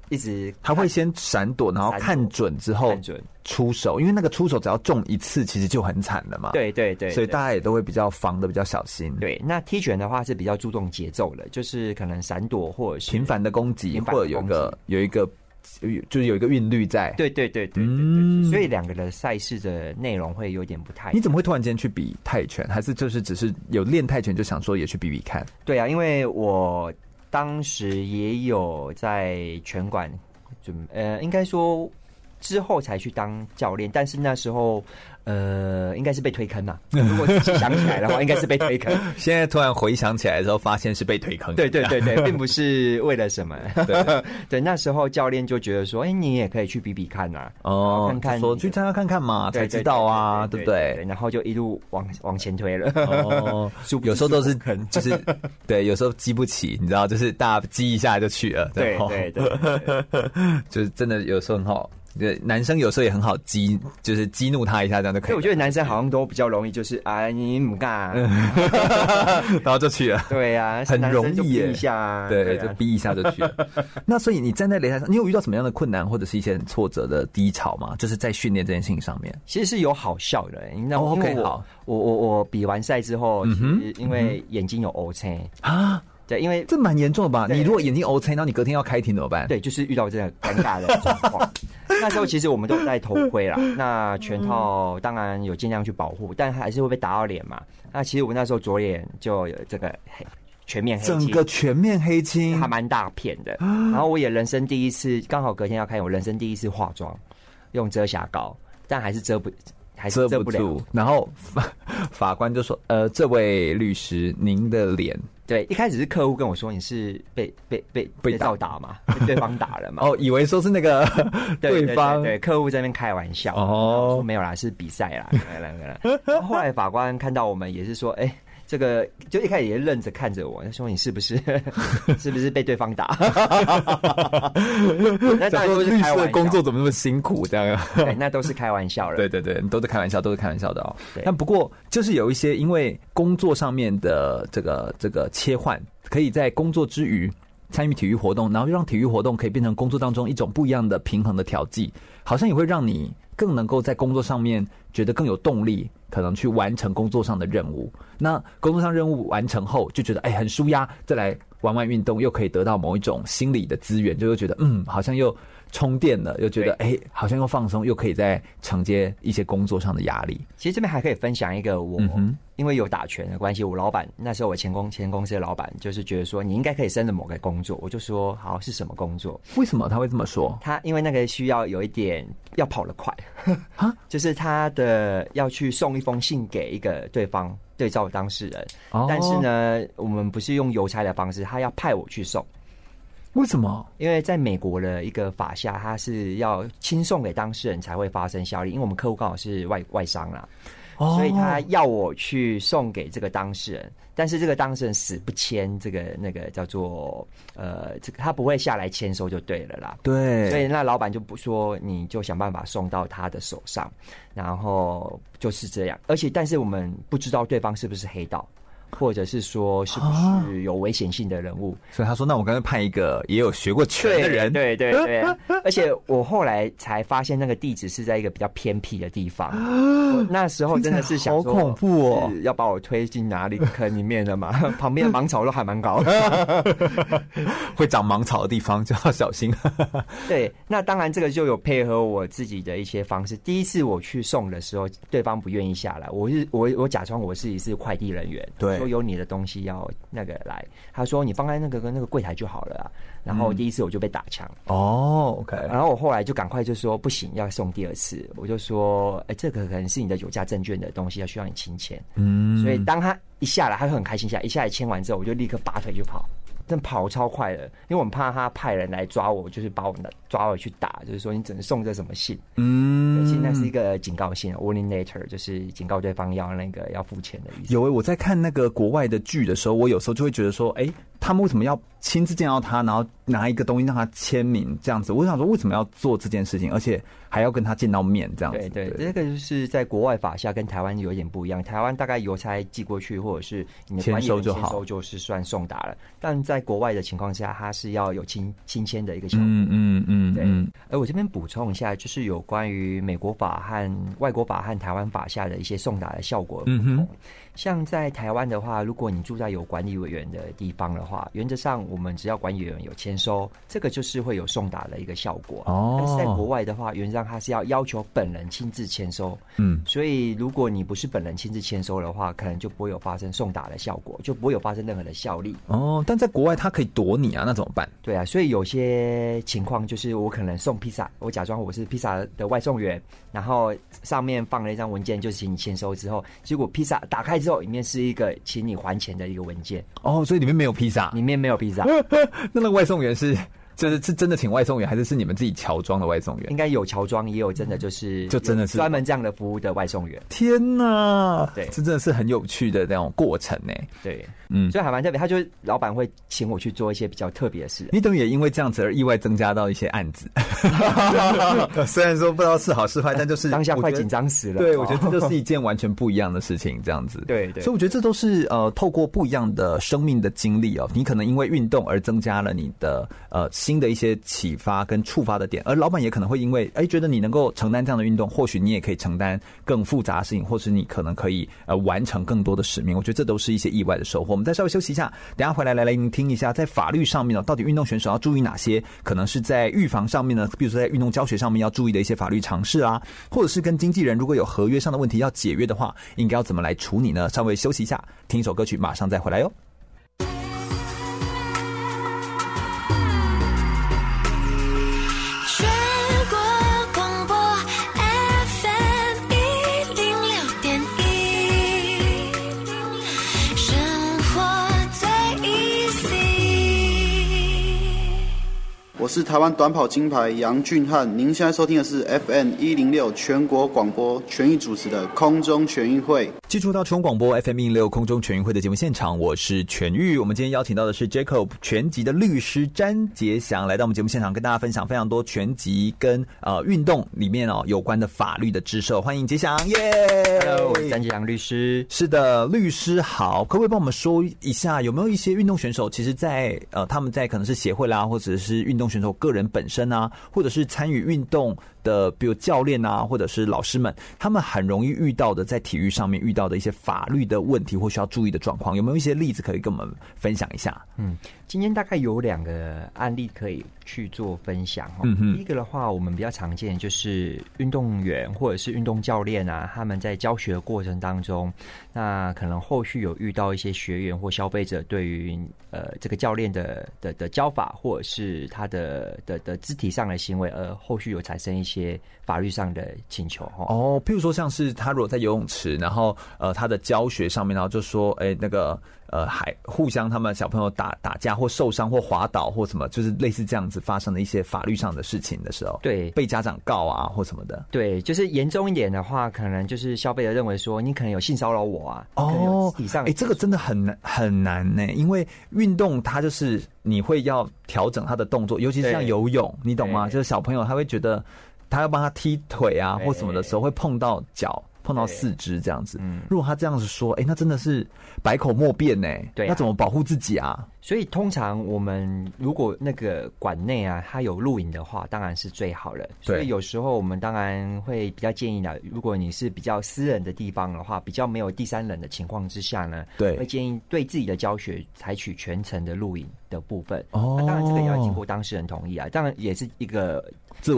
一直他会先闪躲，然后看准之后出手，因为那个出手只要中一次，其实就很惨了嘛。对对对，所以大家也都会比较防的比较小心。对，那踢拳的话是比较注重节奏的，就是可能闪躲或者是频繁的攻击，或者有一个有一个。就是有一个韵律在，对对对对对，嗯，所以两个的赛事的内容会有点不太。你怎么会突然间去比泰拳？还是就是只是有练泰拳就想说也去比比看？对啊，因为我当时也有在拳馆准，呃，应该说之后才去当教练，但是那时候。呃，应该是被推坑嘛。如果自己想起来的话，应该是被推坑。现在突然回想起来的时候，发现是被推坑。对对对对，并不是为了什么。对 对，那时候教练就觉得说，哎，你也可以去比比看呐。哦，看看，说去参加看看嘛，才知道啊，对不对？然后就一路往往前推了。哦，有时候都是就是对，有时候激不起，你知道，就是大家激一下就去了。对对对，就是真的有时候很好。对，男生有时候也很好激，就是激怒他一下，这样就可以。我觉得男生好像都比较容易，就是啊，你不干，然后就去了。对呀，很容易耶，一下，对，就逼一下就去了。那所以你站在擂台上，你有遇到什么样的困难，或者是一些很挫折的低潮吗？就是在训练这件事情上面，其实是有好笑的。那 OK，好，我我我比完赛之后，其实因为眼睛有 O 青啊。对，因为这蛮严重的吧？你如果眼睛 OK，然后你隔天要开庭怎么办？对，就是遇到这个尴尬的状况。那时候其实我们都戴头盔啦，那全套当然有尽量去保护，但还是会被打到脸嘛。那其实我那时候左眼就有这个黑全面黑青，整个全面黑青，还蛮大片的。然后我也人生第一次，刚好隔天要开，我人生第一次化妆，用遮瑕膏，但还是遮不，还是遮不住。然后法 法官就说：“呃，这位律师，您的脸。”对，一开始是客户跟我说，你是被被被被照打嘛，被对方打了嘛。哦，以为说是那个 对方，对客户在那边开玩笑。哦，说没有啦，是比赛啦。来来来，后来法官看到我们也是说，哎。这个就一开始也愣着看着我，他说：“你是不是 是不是被对方打？” 那当然都是开玩笑。工作怎么那么辛苦？这样对，那都是开玩笑了。对对对，都是开玩笑，都是开玩笑的哦。对但不过就是有一些因为工作上面的这个这个切换，可以在工作之余参与体育活动，然后让体育活动可以变成工作当中一种不一样的平衡的调剂，好像也会让你更能够在工作上面觉得更有动力。可能去完成工作上的任务，那工作上任务完成后，就觉得哎、很舒压，再来玩玩运动，又可以得到某一种心理的资源，就会觉得嗯，好像又充电了，又觉得哎、欸，好像又放松，又可以再承接一些工作上的压力。其实这边还可以分享一个我，嗯、因为有打拳的关系，我老板那时候我前公前公司的老板就是觉得说你应该可以胜任某个工作，我就说好，是什么工作？为什么他会这么说？他因为那个需要有一点要跑得快啊，就是他的要去送。一封信给一个对方对照当事人，但是呢，我们不是用邮差的方式，他要派我去送。为什么？因为在美国的一个法下，他是要亲送给当事人才会发生效力。因为我们客户刚好是外外商啦，所以他要我去送给这个当事人。但是这个当事人死不签这个那个叫做呃，这个他不会下来签收就对了啦。对，所以那老板就不说，你就想办法送到他的手上，然后就是这样。而且，但是我们不知道对方是不是黑道。或者是说是不是有危险性的人物？所以他说：“那我刚才派一个也有学过拳的人。”对对对，而且我后来才发现那个地址是在一个比较偏僻的地方。那时候真的是想说，好恐怖哦，要把我推进哪里坑里面的嘛？旁边的芒草都还蛮高，会长芒草的地方就要小心。对，那当然这个就有配合我自己的一些方式。第一次我去送的时候，对方不愿意下来，我是我我假装我自己是快递人员，对。有你的东西要那个来，他说你放在那个跟那个柜台就好了啊。然后第一次我就被打枪哦，OK。然后我后来就赶快就说不行，要送第二次。我就说，哎，这个可能是你的有价证券的东西，要需要你清签。嗯，所以当他一下来，他会很开心下来，一下来签完之后，我就立刻拔腿就跑。真跑超快的，因为我们怕他派人来抓我，就是把我们抓回去打，就是说你只能送这什么信？嗯，其实那是一个警告信，warning letter，就是警告对方要那个要付钱的意思。有诶，我在看那个国外的剧的时候，我有时候就会觉得说，哎、欸。他们为什么要亲自见到他，然后拿一个东西让他签名这样子？我想说，为什么要做这件事情，而且还要跟他见到面这样子？对对，这个就是在国外法下跟台湾有点不一样。台湾大概邮差寄过去，或者是你签收就好，签收就是算送达了。但在国外的情况下，他是要有亲亲签的一个效果。嗯嗯嗯，对。而我这边补充一下，就是有关于美国法和外国法和台湾法下的一些送达的效果不同。嗯像在台湾的话，如果你住在有管理委员的地方的话，原则上我们只要管理委员有签收，这个就是会有送达的一个效果。哦，但是在国外的话，原则上他是要要求本人亲自签收。嗯，所以如果你不是本人亲自签收的话，可能就不会有发生送达的效果，就不会有发生任何的效力。哦，但在国外他可以躲你啊，那怎么办？对啊，所以有些情况就是我可能送披萨，我假装我是披萨的外送员，然后上面放了一张文件，就是请你签收之后，结果披萨打开。之后里面是一个请你还钱的一个文件哦，所以里面没有披萨，里面没有披萨，那那个外送员是。就是是真的请外送员，还是是你们自己乔装的外送员？应该有乔装，也有真的就是就真的是专门这样的服务的外送员。天哪，对，这真的是很有趣的那种过程呢。对，嗯，所以还蛮特别。他就老板会请我去做一些比较特别的事。你等于也因为这样子而意外增加到一些案子。虽然说不知道是好是坏，但就是当下快紧张死了。对，我觉得这就是一 件完全不一样的事情，这样子。对对。所以我觉得这都是呃，透过不一样的生命的经历哦，你可能因为运动而增加了你的呃新的一些启发跟触发的点，而老板也可能会因为哎觉得你能够承担这样的运动，或许你也可以承担更复杂的事情，或是你可能可以呃完成更多的使命。我觉得这都是一些意外的收获。我们再稍微休息一下，等下回来来来聆听一下，在法律上面呢，到底运动选手要注意哪些？可能是在预防上面呢，比如说在运动教学上面要注意的一些法律常识啊，或者是跟经纪人如果有合约上的问题要解约的话，应该要怎么来处理呢？稍微休息一下，听一首歌曲，马上再回来哟。我是台湾短跑金牌杨俊翰，您现在收听的是 FM 一零六全国广播全域主持的空中全运会。接触到全国广播 FM 一零六空中全运会的节目现场，我是全域。我们今天邀请到的是 Jacob 全集的律师詹杰祥来到我们节目现场，跟大家分享非常多全集跟呃运动里面哦有关的法律的知识。欢迎杰祥，耶! Hello，我是詹杰祥律师。是的，律师好，可不可以帮我们说一下，有没有一些运动选手，其实在呃他们在可能是协会啦，或者是运动选手个人本身啊，或者是参与运动的，比如教练啊，或者是老师们，他们很容易遇到的，在体育上面遇到的一些法律的问题或需要注意的状况，有没有一些例子可以跟我们分享一下？嗯，今天大概有两个案例可以去做分享哈。嗯哼，第一个的话，我们比较常见就是运动员或者是运动教练啊，他们在教学的过程当中，那可能后续有遇到一些学员或消费者对于呃这个教练的的的教法，或者是他的的的肢体上的行为，而后续有产生一些法律上的请求哈。哦，譬如说像是他如果在游泳池，然后呃他的教学上面，然后就说哎、欸、那个。呃，还互相他们小朋友打打架或受伤或滑倒或什么，就是类似这样子发生的一些法律上的事情的时候，对，被家长告啊或什么的，对，就是严重一点的话，可能就是消费者认为说你可能有性骚扰我啊，哦，以上，哎，这个真的很难很难呢，因为运动它就是你会要调整他的动作，尤其是像游泳，你懂吗？就是小朋友他会觉得他要帮他踢腿啊或什么的时候会碰到脚。碰到四肢这样子，嗯，如果他这样子说，哎、欸，那真的是百口莫辩呢。对、啊，那怎么保护自己啊？所以通常我们如果那个馆内啊，它有录影的话，当然是最好了。所以有时候我们当然会比较建议呢，如果你是比较私人的地方的话，比较没有第三人的情况之下呢，对，会建议对自己的教学采取全程的录影的部分。哦，那当然这个也要经过当事人同意啊，当然也是一个。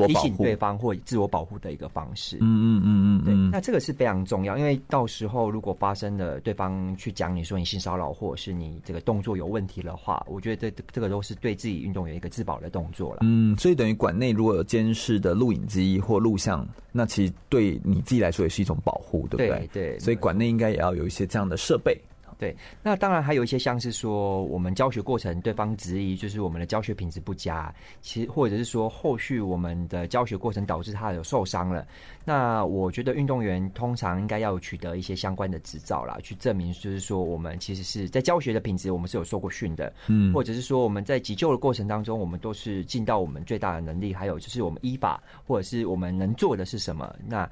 提醒对方或自我保护的一个方式。嗯嗯嗯嗯，对，那这个是非常重要，因为到时候如果发生了对方去讲你说你性骚扰，或者是你这个动作有问题的话，我觉得这这个都是对自己运动员一个自保的动作了。嗯，所以等于馆内如果有监视的录影机或录像，那其实对你自己来说也是一种保护，对不对？对，对，所以馆内应该也要有一些这样的设备。对，那当然还有一些像是说我们教学过程对方质疑，就是我们的教学品质不佳，其实或者是说后续我们的教学过程导致他有受伤了。那我觉得运动员通常应该要取得一些相关的执照啦，去证明就是说我们其实是在教学的品质，我们是有受过训的，嗯，或者是说我们在急救的过程当中，我们都是尽到我们最大的能力，还有就是我们依法或者是我们能做的是什么，那。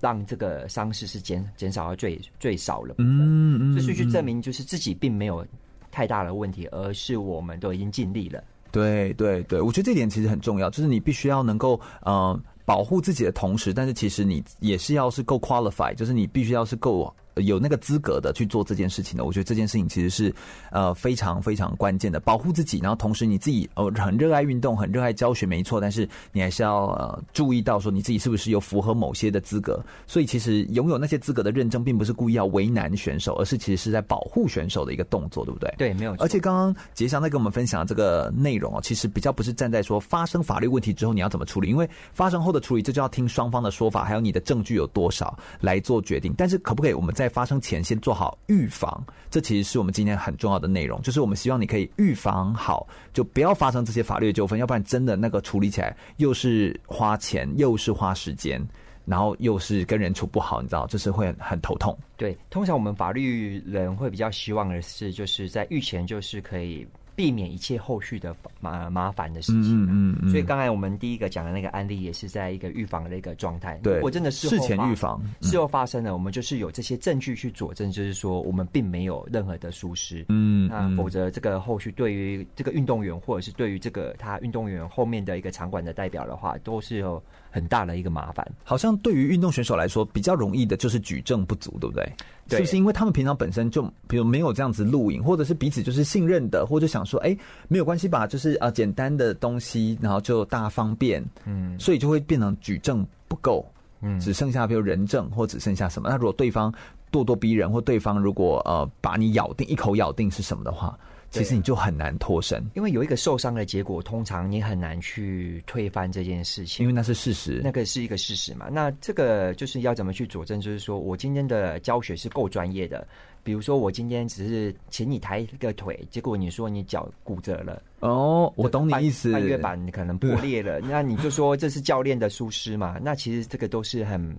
让这个伤势是减减少到最最少了，嗯，就是去证明就是自己并没有太大的问题，而是我们都已经尽力了。对对对，我觉得这点其实很重要，就是你必须要能够呃保护自己的同时，但是其实你也是要是够 qualify，就是你必须要是够。有那个资格的去做这件事情的，我觉得这件事情其实是呃非常非常关键的，保护自己，然后同时你自己哦很热爱运动，很热爱教学，没错，但是你还是要呃注意到说你自己是不是有符合某些的资格。所以其实拥有那些资格的认证，并不是故意要为难选手，而是其实是在保护选手的一个动作，对不对？对，没有。而且刚刚杰翔在跟我们分享的这个内容哦，其实比较不是站在说发生法律问题之后你要怎么处理，因为发生后的处理这就要听双方的说法，还有你的证据有多少来做决定。但是可不可以我们在发生前先做好预防，这其实是我们今天很重要的内容。就是我们希望你可以预防好，就不要发生这些法律纠纷，要不然真的那个处理起来又是花钱，又是花时间，然后又是跟人处不好，你知道，就是会很，头痛。对，通常我们法律人会比较希望的是，就是在御前就是可以。避免一切后续的麻麻烦的事情。嗯嗯，所以刚才我们第一个讲的那个案例，也是在一个预防的一个状态。对，我真的是事前预防，事后发生了，我们就是有这些证据去佐证，就是说我们并没有任何的疏失。嗯，那否则这个后续对于这个运动员，或者是对于这个他运动员后面的一个场馆的代表的话，都是有很大的一个麻烦。好像对于运动选手来说，比较容易的就是举证不足，对不对？对，是不是因为他们平常本身就比如没有这样子录影，或者是彼此就是信任的，或者想说，哎，没有关系吧，就是啊简单的东西，然后就大方便，嗯，所以就会变成举证不够，嗯，只剩下比如人证或只剩下什么。那如果对方咄咄逼人，或对方如果呃把你咬定一口咬定是什么的话。其实你就很难脱身，因为有一个受伤的结果，通常你很难去推翻这件事情，因为那是事实，那个是一个事实嘛。那这个就是要怎么去佐证？就是说我今天的教学是够专业的。比如说，我今天只是请你抬一个腿，结果你说你脚骨折了。哦，我懂你意思，半月板可能破裂了，那你就说这是教练的疏失嘛？那其实这个都是很、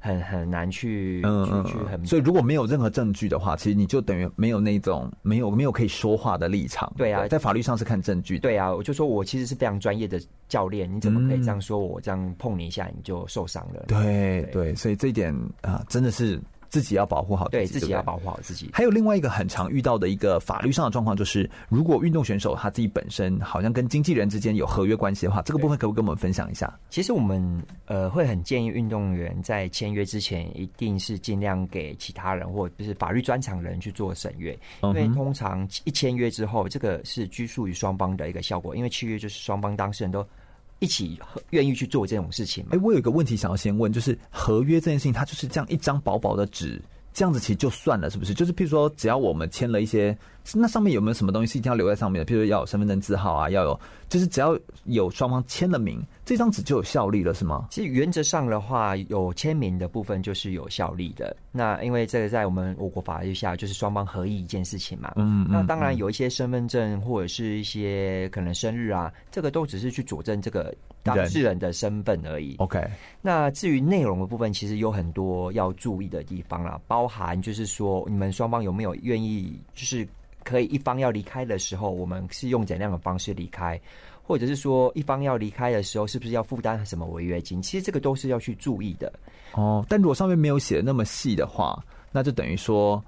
很、很难去、嗯、去、去很。所以如果没有任何证据的话，其实你就等于没有那种没有没有可以说话的立场。对啊，在法律上是看证据。对啊，我就说我其实是非常专业的教练，你怎么可以这样说我？这样碰你一下你就受伤了？对对、对，所以这一点啊，真的是。自己要保护好自己，对，自己要保护好自己。还有另外一个很常遇到的一个法律上的状况，就是如果运动选手他自己本身好像跟经纪人之间有合约关系的话，这个部分可不可以跟我们分享一下？其实我们呃会很建议运动员在签约之前，一定是尽量给其他人或者是法律专长人去做审阅，因为通常一签约之后，这个是拘束于双方的一个效果，因为契约就是双方当事人都。一起愿意去做这种事情吗？哎、我有一个问题想要先问，就是合约这件事情，它就是这样一张薄薄的纸，这样子其实就算了，是不是？就是譬如说，只要我们签了一些。那上面有没有什么东西是一定要留在上面的？譬如要有身份证字号啊，要有，就是只要有双方签了名，这张纸就有效力了，是吗？其实原则上的话，有签名的部分就是有效力的。那因为这个在我们我国法律下，就是双方合意一件事情嘛。嗯，嗯，嗯。那当然有一些身份证或者是一些可能生日啊，这个都只是去佐证这个当事人的身份而已。OK。那至于内容的部分，其实有很多要注意的地方啦，包含就是说你们双方有没有愿意就是。可以一方要离开的时候，我们是用怎样的方式离开，或者是说一方要离开的时候，是不是要负担什么违约金？其实这个都是要去注意的。哦，但如果上面没有写的那么细的话，那就等于说。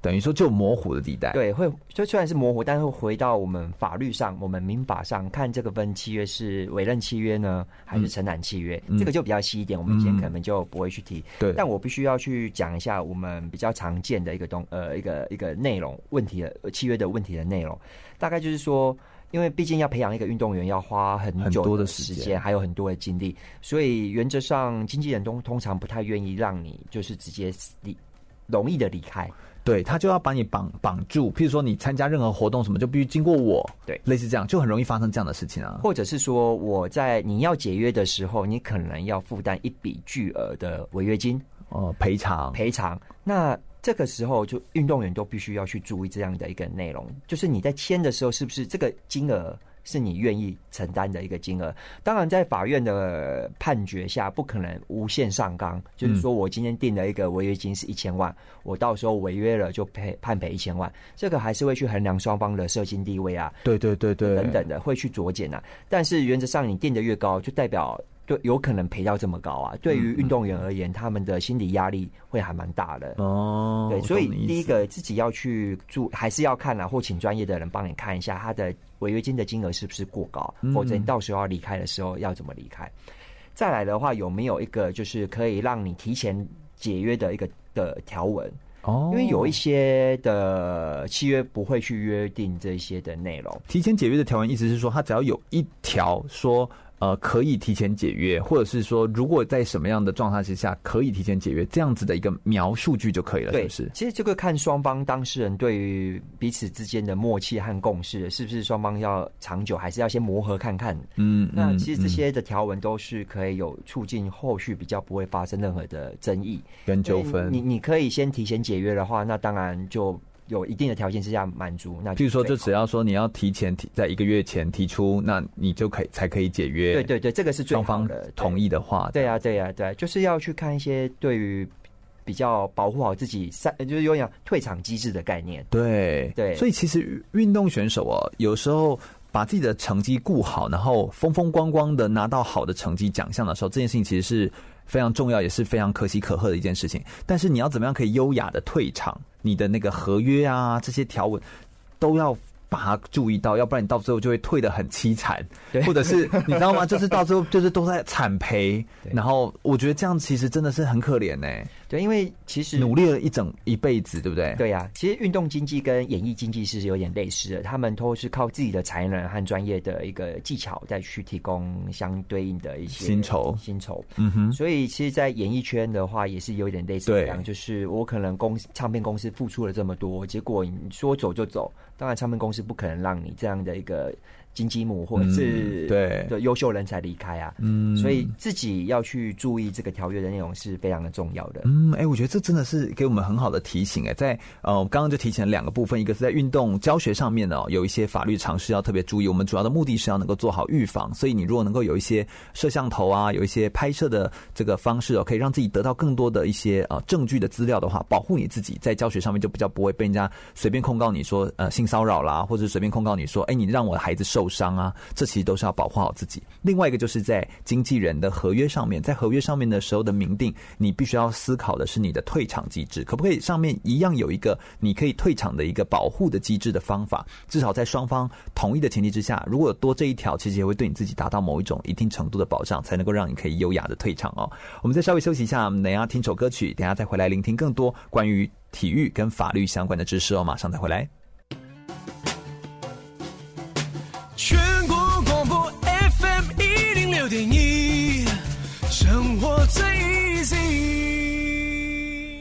等于说就模糊的地带，对，会就虽然是模糊，但是回到我们法律上，我们民法上看这个份契约是委任契约呢，还是承揽契约，嗯，这个就比较细一点，我们以前可能就不会去提。对，但我必须要去讲一下我们比较常见的一个东呃一个一个内容问题的契约的问题的内容，大概就是说，因为毕竟要培养一个运动员要花很久的时间，还有很多的精力，所以原则上经纪人都通常不太愿意让你就是直接离容易的离开。对，他就要把你绑绑住，譬如说你参加任何活动什么，就必须经过我，对，类似这样，就很容易发生这样的事情啊。或者是说，我在你要解约的时候，你可能要负担一笔巨额的违约金，哦，赔偿，赔偿。那这个时候就运动员都必须要去注意这样的一个内容，就是你在签的时候是不是这个金额。是你愿意承担的一个金额。当然，在法院的判决下，不可能无限上纲。就是说我今天定了一个违约金是一千万，我到时候违约了就赔判赔一千万。这个还是会去衡量双方的社经地位啊，对对对对，等等的会去酌减啊。但是原则上，你定的越高，就代表。对，有可能赔到这么高啊！对于运动员而言，嗯、他们的心理压力会还蛮大的哦。对，所以第一个自己要去注，还是要看啊，或请专业的人帮你看一下他的违约金的金额是不是过高，嗯、否则你到时候要离开的时候要怎么离开？再来的话，有没有一个就是可以让你提前解约的一个的条文？哦，因为有一些的契约不会去约定这些的内容。提前解约的条文意思是说，他只要有一条说。呃，可以提前解约，或者是说，如果在什么样的状态之下可以提前解约，这样子的一个描述句就可以了，是不是？其实这个看双方当事人对于彼此之间的默契和共识，是不是双方要长久，还是要先磨合看看？嗯，那其实这些的条文都是可以有促进后续比较不会发生任何的争议跟纠纷。你你可以先提前解约的话，那当然就。有一定的条件之下满足，那譬如说，就只要说你要提前提在一个月前提出，那你就可以才可以解约。对对对，这个是双方同意的话。对呀对呀对，就是要去看一些对于比较保护好自己，三就是有点退场机制的概念。对对，所以其实运动选手啊，有时候把自己的成绩顾好，然后风风光光的拿到好的成绩奖项的时候，这件事情其实是。非常重要，也是非常可喜可贺的一件事情。但是你要怎么样可以优雅的退场？你的那个合约啊，这些条文都要把它注意到，要不然你到最后就会退的很凄惨，或者是 你知道吗？就是到最后就是都在惨赔。然后我觉得这样其实真的是很可怜呢。对，因为其实努力了一整一辈子，对不对？对呀、啊，其实运动经济跟演艺经济是有点类似的，他们都是靠自己的才能和专业的一个技巧，再去提供相对应的一些薪酬。薪酬，嗯哼。所以其实，在演艺圈的话，也是有点类似这样，对就是我可能公唱片公司付出了这么多，结果你说走就走，当然唱片公司不可能让你这样的一个。金鸡母或者是对的优秀人才离开啊，嗯，所以自己要去注意这个条约的内容是非常的重要的。嗯，哎、欸，我觉得这真的是给我们很好的提醒哎，在呃刚刚就提醒了两个部分，一个是在运动教学上面呢，有一些法律常识要特别注意。我们主要的目的是要能够做好预防，所以你如果能够有一些摄像头啊，有一些拍摄的这个方式哦，可以让自己得到更多的一些呃证据的资料的话，保护你自己在教学上面就比较不会被人家随便控告你说呃性骚扰啦，或者随便控告你说哎、欸、你让我的孩子受伤啊，这其实都是要保护好自己。另外一个就是在经纪人的合约上面，在合约上面的时候的明定，你必须要思考的是你的退场机制，可不可以上面一样有一个你可以退场的一个保护的机制的方法？至少在双方同意的前提之下，如果多这一条，其实也会对你自己达到某一种一定程度的保障，才能够让你可以优雅的退场哦。我们再稍微休息一下，等下听首歌曲，等下再回来聆听更多关于体育跟法律相关的知识哦。马上再回来。全国广播 fm 一零六点一生活最 easy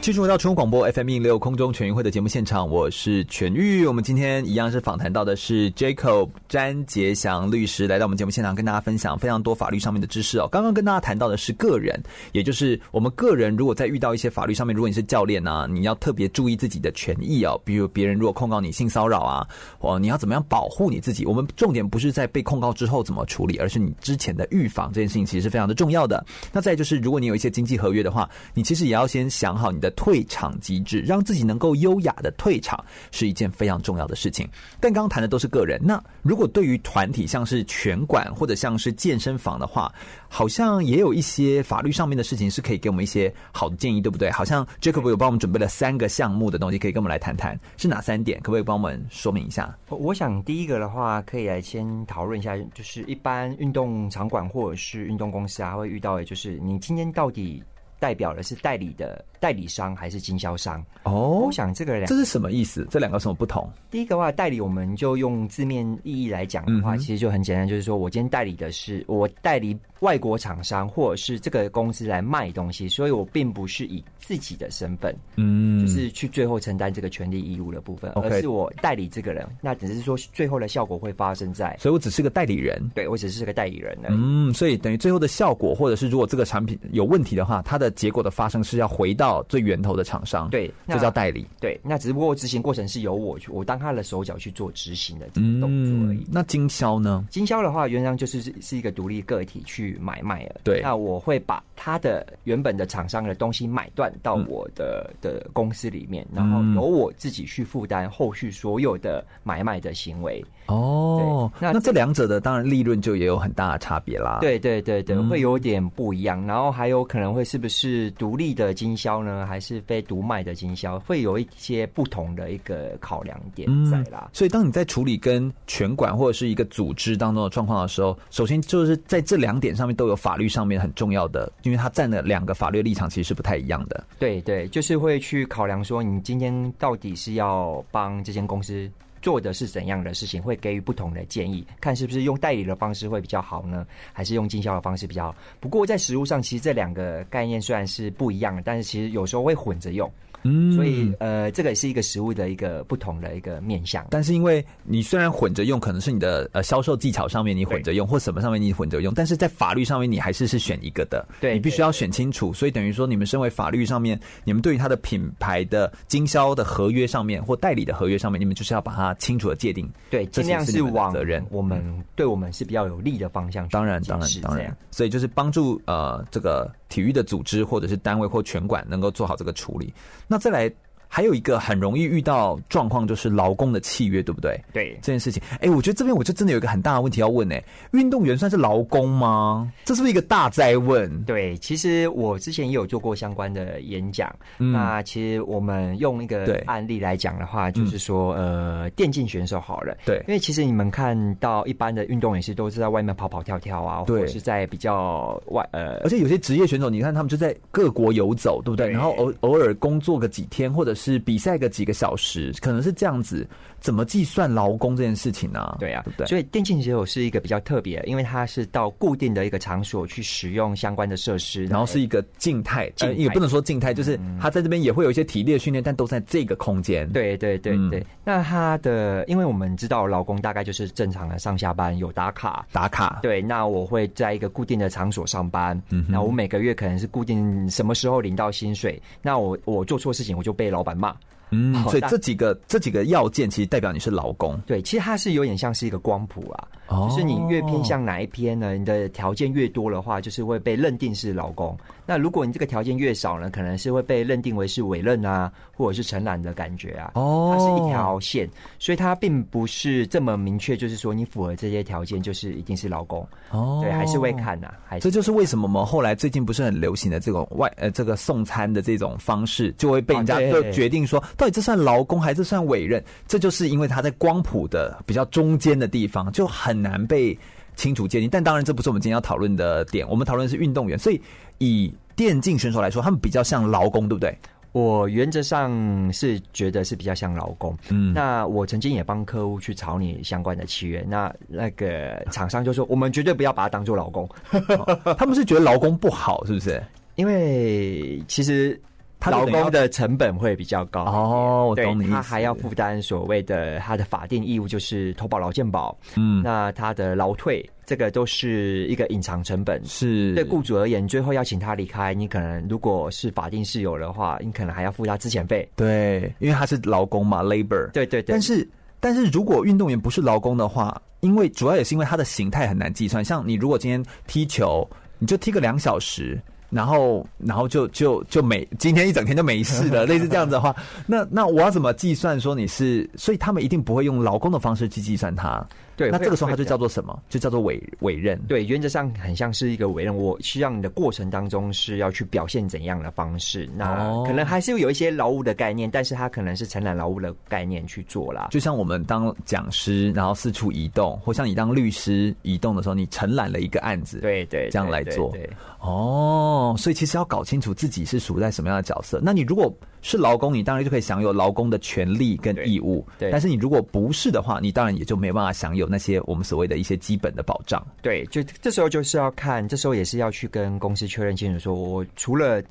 继续回到全国广播 FM 一六空中全运会的节目现场，我是全玉。我们今天一样是访谈到的是 Jacob 詹杰祥律师，来到我们节目现场跟大家分享非常多法律上面的知识哦。刚刚跟大家谈到的是个人，也就是我们个人如果在遇到一些法律上面，如果你是教练啊，你要特别注意自己的权益哦。比如别人如果控告你性骚扰啊，哦，你要怎么样保护你自己？我们重点不是在被控告之后怎么处理，而是你之前的预防这件事情其实是非常的重要的。那再就是，如果你有一些经济合约的话，你其实也要先想好你的。退场机制，让自己能够优雅的退场，是一件非常重要的事情。但刚刚谈的都是个人，那如果对于团体，像是拳馆或者像是健身房的话，好像也有一些法律上面的事情是可以给我们一些好的建议，对不对？好像 Jacob 有帮我们准备了三个项目的东西，可以跟我们来谈谈，是哪三点？可不可以帮我们说明一下？我想第一个的话，可以来先讨论一下，就是一般运动场馆或者是运动公司啊，会遇到的就是你今天到底代表的是代理的。代理商还是经销商？哦，oh, 我想这个两这是什么意思？这两个有什么不同？第一个话，代理我们就用字面意义来讲的话，嗯、其实就很简单，就是说我今天代理的是我代理外国厂商或者是这个公司来卖东西，所以我并不是以自己的身份，嗯，就是去最后承担这个权利义务的部分.而是我代理这个人，那只是说最后的效果会发生在，所以我只是个代理人，对，我只是个代理人，嗯，所以等于最后的效果，或者是如果这个产品有问题的话，它的结果的发生是要回到。到最源头的厂商，对，这叫代理。对，那只不过执行过程是由我去，我当他的手脚去做执行的这个动作而已。嗯、那经销呢？经销的话，原则上就是是一个独立个体去买卖了。对，那我会把他的原本的厂商的东西买断到我的、嗯、的公司里面，然后由我自己去负担后续所有的买卖的行为。哦，那那这两者的当然利润就也有很大的差别啦。对对对对，会有点不一样。嗯、然后还有可能会是不是独立的经销呢？还是非独卖的经销？会有一些不同的一个考量点在啦。嗯、所以当你在处理跟全管或者是一个组织当中的状况的时候，首先就是在这两点上面都有法律上面很重要的，因为它占的两个法律立场其实是不太一样的。对对，就是会去考量说，你今天到底是要帮这间公司。做的是怎样的事情，会给予不同的建议，看是不是用代理的方式会比较好呢，还是用经销的方式比较好？不过在实物上，其实这两个概念虽然是不一样，但是其实有时候会混着用。嗯，所以呃，这个也是一个食物的一个不同的一个面向。但是因为你虽然混着用，可能是你的呃销售技巧上面你混着用，或什么上面你混着用，但是在法律上面你还是是选一个的。对，你必须要选清楚。所以等于说，你们身为法律上面，你们对于它的品牌的经销的合约上面或代理的合约上面，你们就是要把它清楚的界定。对，尽量是往责任，我们对我们是比较有利的方向。当然，当然，当然。所以就是帮助呃这个体育的组织或者是单位或拳馆能够做好这个处理。那再来。还有一个很容易遇到状况，就是劳工的契约，对不对？对这件事情，哎，我觉得这边我就真的有一个很大的问题要问，哎，运动员算是劳工吗？这是不是一个大灾问？对，其实我之前也有做过相关的演讲。嗯、那其实我们用一个案例来讲的话，就是说，嗯、呃，电竞选手好了，对，因为其实你们看到一般的运动员是都是在外面跑跑跳跳啊，对或者是在比较外呃，而且有些职业选手，你看他们就在各国游走，对不对？对然后偶偶尔工作个几天，或者是比赛个几个小时，可能是这样子。怎么计算劳工这件事情呢、啊？对啊，对不对？所以电竞选手是一个比较特别，因为它是到固定的一个场所去使用相关的设施，然后是一个静态，呃，也不能说静态，就是他在这边也会有一些体力的训练，但都在这个空间。对对对对。嗯、那他的，因为我们知道劳工大概就是正常的上下班有打卡，打卡。对，那我会在一个固定的场所上班，嗯哼，那我每个月可能是固定什么时候领到薪水，那我我做错事情我就被老板骂。嗯，所以这几个这几个要件其实代表你是劳工。对，其实它是有点像是一个光谱啊，哦、就是你越偏向哪一边呢，你的条件越多的话，就是会被认定是劳工。那如果你这个条件越少呢，可能是会被认定为是委任啊，或者是承揽的感觉啊。哦，它是一条线，所以它并不是这么明确，就是说你符合这些条件就是一定是劳工。哦，对，还是会看呐、啊。还是这就是为什么我们后来最近不是很流行的这种外呃这个送餐的这种方式，就会被人家就决定说，到底这算劳工还是算委任？这就是因为他在光谱的比较中间的地方，就很难被清楚界定。但当然，这不是我们今天要讨论的点。我们讨论的是运动员，所以。以电竞选手来说，他们比较像劳工，对不对？我原则上是觉得是比较像劳工。嗯，那我曾经也帮客户去草拟相关的契约，那那个厂商就说，我们绝对不要把它当做劳工。哦，他们是觉得劳工不好，是不是？因为其实。劳工的成本会比较高哦，我懂你。他还要负担所谓的他的法定义务，就是投保劳健保。嗯，那他的劳退，这个都是一个隐藏成本。是对雇主而言，最后要请他离开，你可能如果是法定室友的话，你可能还要付他资遣费。对，因为他是劳工嘛，labor。对对对。但是，但是如果运动员不是劳工的话，因为主要也是因为他的形态很难计算。像你如果今天踢球，你就踢个两小时。然后，然后就就就没今天一整天就没事了，类似这样子的话，那那我要怎么计算说你是？所以他们一定不会用劳工的方式去计算它。对，那这个时候它就叫做什么？就叫做委委任。对，原则上很像是一个委任。我希望你的过程当中是要去表现怎样的方式？那可能还是有一些劳务的概念，但是它可能是承揽劳务的概念去做啦。就像我们当讲师，然后四处移动，或像你当律师移动的时候，你承揽了一个案子，对对，这样来做。对，对，对，对，哦，所以其实要搞清楚自己是属在什么样的角色。那你如果是劳工，你当然就可以享有劳工的权利跟义务。对，对，但是你如果不是的话，你当然也就没办法享有那些我们所谓的一些基本的保障。对，就这时候就是要看，这时候也是要去跟公司确认清楚，说我除了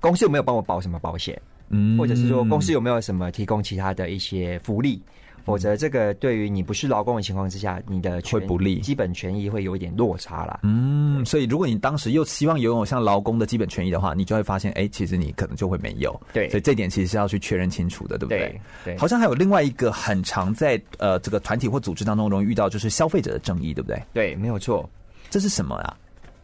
公司有没有帮我保什么保险，嗯，或者是说公司有没有什么提供其他的一些福利。否则这个对于你不是劳工的情况之下，你的会不利，基本权益会有一点落差啦。嗯，所以如果你当时又希望拥有像劳工的基本权益的话，你就会发现，哎，其实你可能就会没有。对，所以这点其实是要去确认清楚的，对不对？对，对，好像还有另外一个很常在呃这个团体或组织当中容易遇到，就是消费者的争议，对不对？对，没有错。这是什么啊？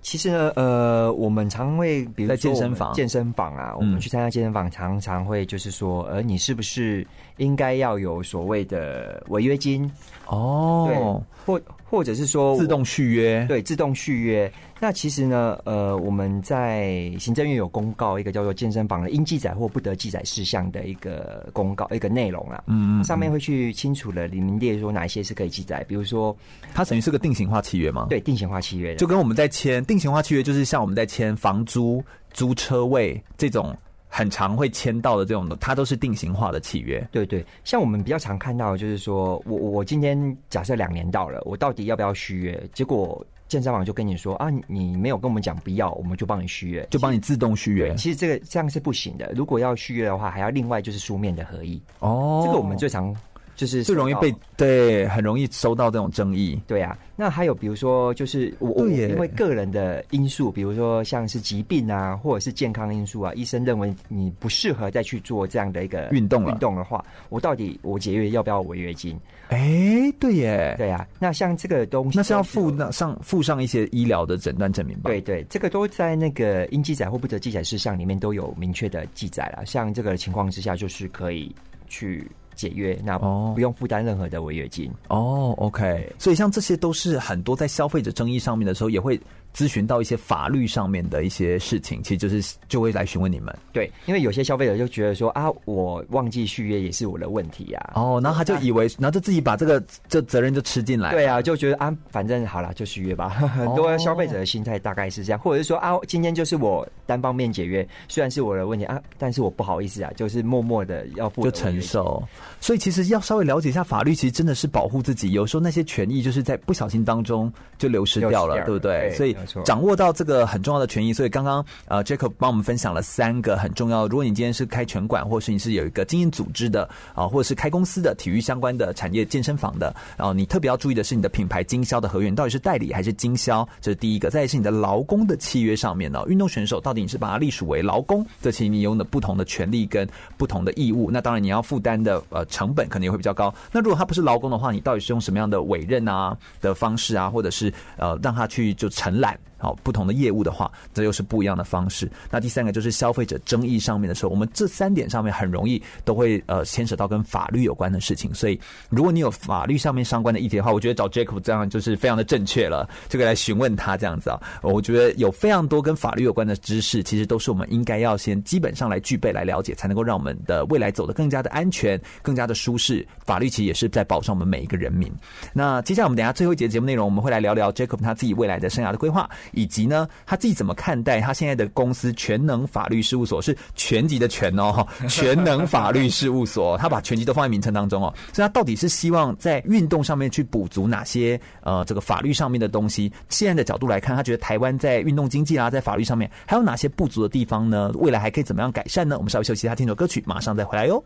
其实呢，呃，我们常会，比如说在健身房，健身房啊，我们去参加健身房，常常会就是说，呃，你是不是应该要有所谓的违约金？哦，对，或或者是说自动续约，对，自动续约。那其实呢，呃，我们在行政院有公告一个叫做健身房的应记载或不得记载事项的一个公告，一个内容啊，嗯，嗯嗯，上面会去清楚的里面列说哪一些是可以记载，比如说，它等于是个定型化契约吗？对，定型化契约，就跟我们在签定型化契约，就是像我们在签房租、租车位这种很常会签到的这种的，它都是定型化的契约。对对，像我们比较常看到的就是说我我今天假设两年到了，我到底要不要续约？结果。健身房就跟你说啊，你没有跟我们讲不要，我们就帮你续约，就帮你自动续约。其实这个这样是不行的，如果要续约的话，还要另外就是书面的合意。哦，这个我们最常就是最容易被对，很容易收到这种争议。对啊。那还有比如说，就是我我因为个人的因素，比如说像是疾病啊，或者是健康因素啊，医生认为你不适合再去做这样的一个运动运动的话，我到底我解约要不要违约金？哎、欸，对耶，对啊。那像这个东西，那是要附那上附上一些医疗的诊断证明吧？对对，这个都在那个应记载或不得记载事项里面都有明确的记载了。像这个情况之下，就是可以去。解约，那不用负担任何的违约金哦。OK，所以像这些都是很多在消费者争议上面的时候也会。咨询到一些法律上面的一些事情，其实就是就会来询问你们。对，因为有些消费者就觉得说啊，我忘记续约也是我的问题呀、啊。哦，然后他就以为，然后就自己把这个这责任就吃进来。对啊，就觉得啊，反正好了，就续约吧。很多消费者的心态大概是这样，或者是说啊，今天就是我单方面解约，虽然是我的问题啊，但是我不好意思啊，就是默默的要负责就承受。所以其实要稍微了解一下法律，其实真的是保护自己。有时候那些权益就是在不小心当中就流失掉了，对不对？对，所以。掌握到这个很重要的权益，所以刚刚呃，Jacob 帮我们分享了三个很重要。如果你今天是开拳馆，或是你是有一个经营组织的啊，或者是开公司的体育相关的产业健身房的，然后你特别要注意的是你的品牌经销的合约，你到底是代理还是经销，这是第一个。再是你的劳工的契约上面呢，运动选手到底你是把它隶属为劳工，这其实你有的不同的权利跟不同的义务。那当然你要负担的呃成本可能也会比较高。那如果他不是劳工的话，你到底是用什么样的委任啊的方式啊，或者是呃让他去就承揽？that. 好，不同的业务的话，这又是不一样的方式。那第三个就是消费者争议上面的时候，我们这三点上面很容易都会呃牵扯到跟法律有关的事情。所以，如果你有法律上面相关的议题的话，我觉得找 Jacob 这样就是非常的正确了，就可以来询问他这样子啊。我觉得有非常多跟法律有关的知识，其实都是我们应该要先基本上来具备来了解，才能够让我们的未来走得更加的安全、更加的舒适。法律其实也是在保障我们每一个人民。那接下来我们等一下最后一节节目内容，我们会来聊聊 Jacob 他自己未来的生涯的规划。以及呢，他自己怎么看待他现在的公司全能法律事务所，是全级的全哦，全能法律事务所，他把全级都放在名称当中哦，所以他到底是希望在运动上面去补足哪些呃这个法律上面的东西？现在的角度来看，他觉得台湾在运动经济啊，在法律上面还有哪些不足的地方呢？未来还可以怎么样改善呢？我们稍微休息一下，听首歌曲，马上再回来哟。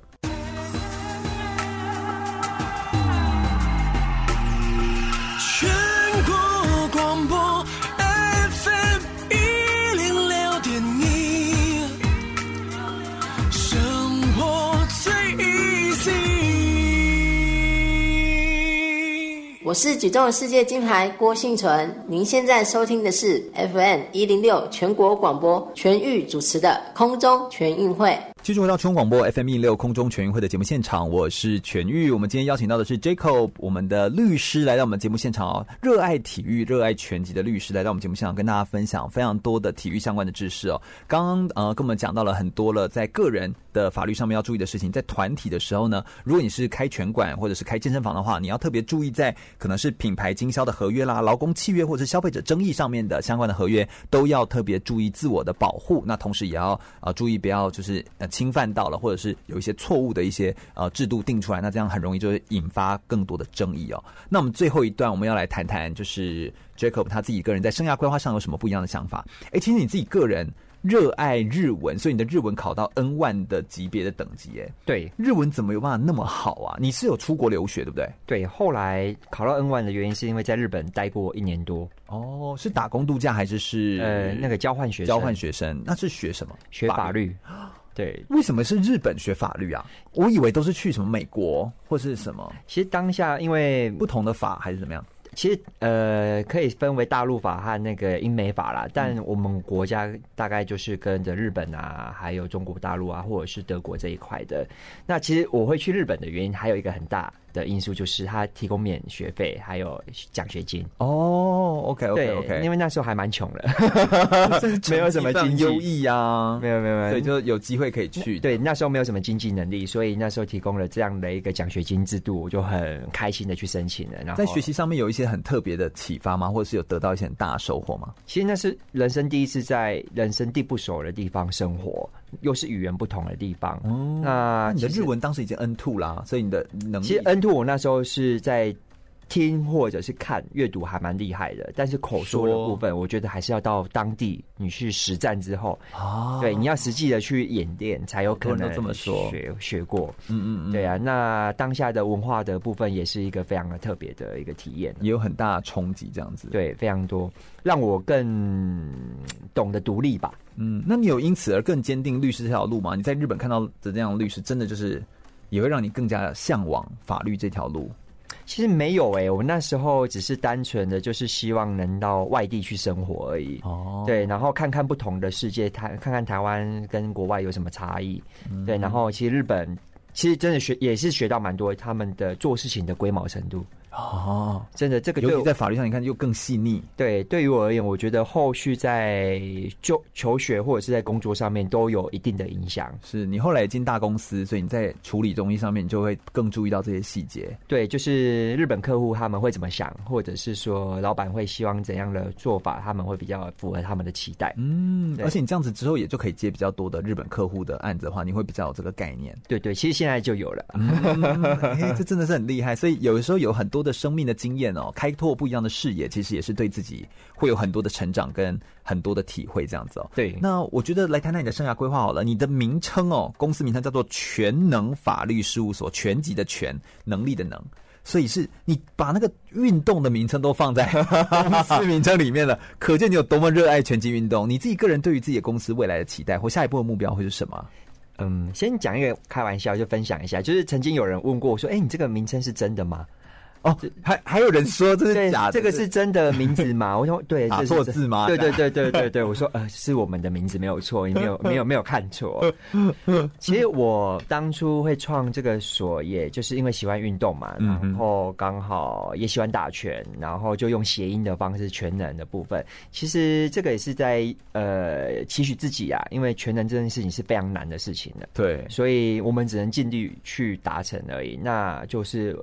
我是举重世界金牌郭幸存，您现在收听的是 FM 一零六全国广播全域主持的空中全运会。继续回到全广播 FM 一六空中全运会的节目现场，我是全玉。我们今天邀请到的是 Jacob，我们的律师来到我们节目现场哦，热爱体育、热爱拳击的律师来到我们节目现场，跟大家分享非常多的体育相关的知识哦。刚刚呃跟我们讲到了很多了，在个人的法律上面要注意的事情，在团体的时候呢，如果你是开拳馆或者是开健身房的话，你要特别注意在可能是品牌经销的合约啦、劳工契约或者是消费者争议上面的相关的合约，都要特别注意自我的保护。那同时也要呃注意不要就是呃。侵犯到了，或者是有一些错误的一些呃制度定出来，那这样很容易就会引发更多的争议哦。那我们最后一段我们要来谈谈，就是 Jacob 他自己个人在生涯规划上有什么不一样的想法？哎，其实你自己个人热爱日文，所以你的日文考到 N 万的级别的等级，哎，对，日文怎么有办法那么好啊？你是有出国留学对不对？对，后来考到 N 万的原因是因为在日本待过一年多。哦，是打工度假还是是呃那个交换学生？交换学生，那是学什么？学法律。对，为什么是日本学法律啊？我以为都是去什么美国或是什么。其实当下因为不同的法还是怎么样？其实呃，可以分为大陆法和那个英美法啦。但我们国家大概就是跟着日本啊，还有中国大陆啊，或者是德国这一块的。那其实我会去日本的原因还有一个很大的因素，就是他提供免学费，还有奖学金。哦，OK OK OK，因为那时候还蛮穷的，没有什么经济优异啊，没有没有没有，所以就有机会可以去。对，那时候没有什么经济能力，所以那时候提供了这样的一个奖学金制度，我就很开心的去申请了。然后在学习上面有一些很特别的启发吗？或者是有得到一些很大的收获吗？其实那是人生第一次在人生地不熟的地方生活，又是语言不同的地方。哦，那你的日文当时已经 N two 啦，所以你的能力其实 N two 我那时候是在。听或者是看阅读还蛮厉害的，但是口说的部分，我觉得还是要到当地你去实战之后，哦，对，你要实际的去演练才有可能这么说。学学过，嗯嗯嗯，对啊，那当下的文化的部分也是一个非常的特别的一个体验，也有很大的冲击，这样子，对，非常多，让我更懂得独立吧，嗯，那你有因此而更坚定律师这条路吗？你在日本看到的这样律师，真的就是也会让你更加向往法律这条路？其实没有诶、欸，我那时候只是单纯的就是希望能到外地去生活而已。哦，对，然后看看不同的世界，台看看台湾跟国外有什么差异。嗯、对，然后其实日本其实真的学也是学到蛮多他们的做事情的龟毛程度。哦，真的，这个尤其在法律上，你看又更细腻。对，对于我而言，我觉得后续在就求学或者是在工作上面都有一定的影响。是你后来进大公司，所以你在处理东西上面，你就会更注意到这些细节。对，就是日本客户他们会怎么想，或者是说老板会希望怎样的做法，他们会比较符合他们的期待。嗯，而且你这样子之后，也就可以接比较多的日本客户的案子的话，你会比较有这个概念。对对，其实现在就有了。这真的是很厉害。所以有的时候有很多的生命的经验哦，开拓不一样的视野，其实也是对自己会有很多的成长跟很多的体会，这样子哦。对，那我觉得来谈谈你的生涯规划好了。你的名称哦，公司名称叫做全能法律事务所，全集的全，能力的能，所以是你把那个运动的名称都放在 公司名称里面了，可见你有多么热爱拳击运动。你自己个人对于自己的公司未来的期待或下一步的目标会是什么？嗯，先讲一个开玩笑，就分享一下，就是曾经有人问过我说：“哎、欸，你这个名称是真的吗？”哦，还还有人说这是假的，这个是真的名字吗？我说 对，打错字吗？对对对对对 对，我说呃，是我们的名字没有错，你没有 没有没有看错。其实我当初会创这个所，也就是因为喜欢运动嘛，然后刚好也喜欢打拳，然后就用谐音的方式，全能的部分。其实这个也是在呃期许自己啊，因为全能这件事情是非常难的事情的，对，所以我们只能尽力去达成而已。那就是。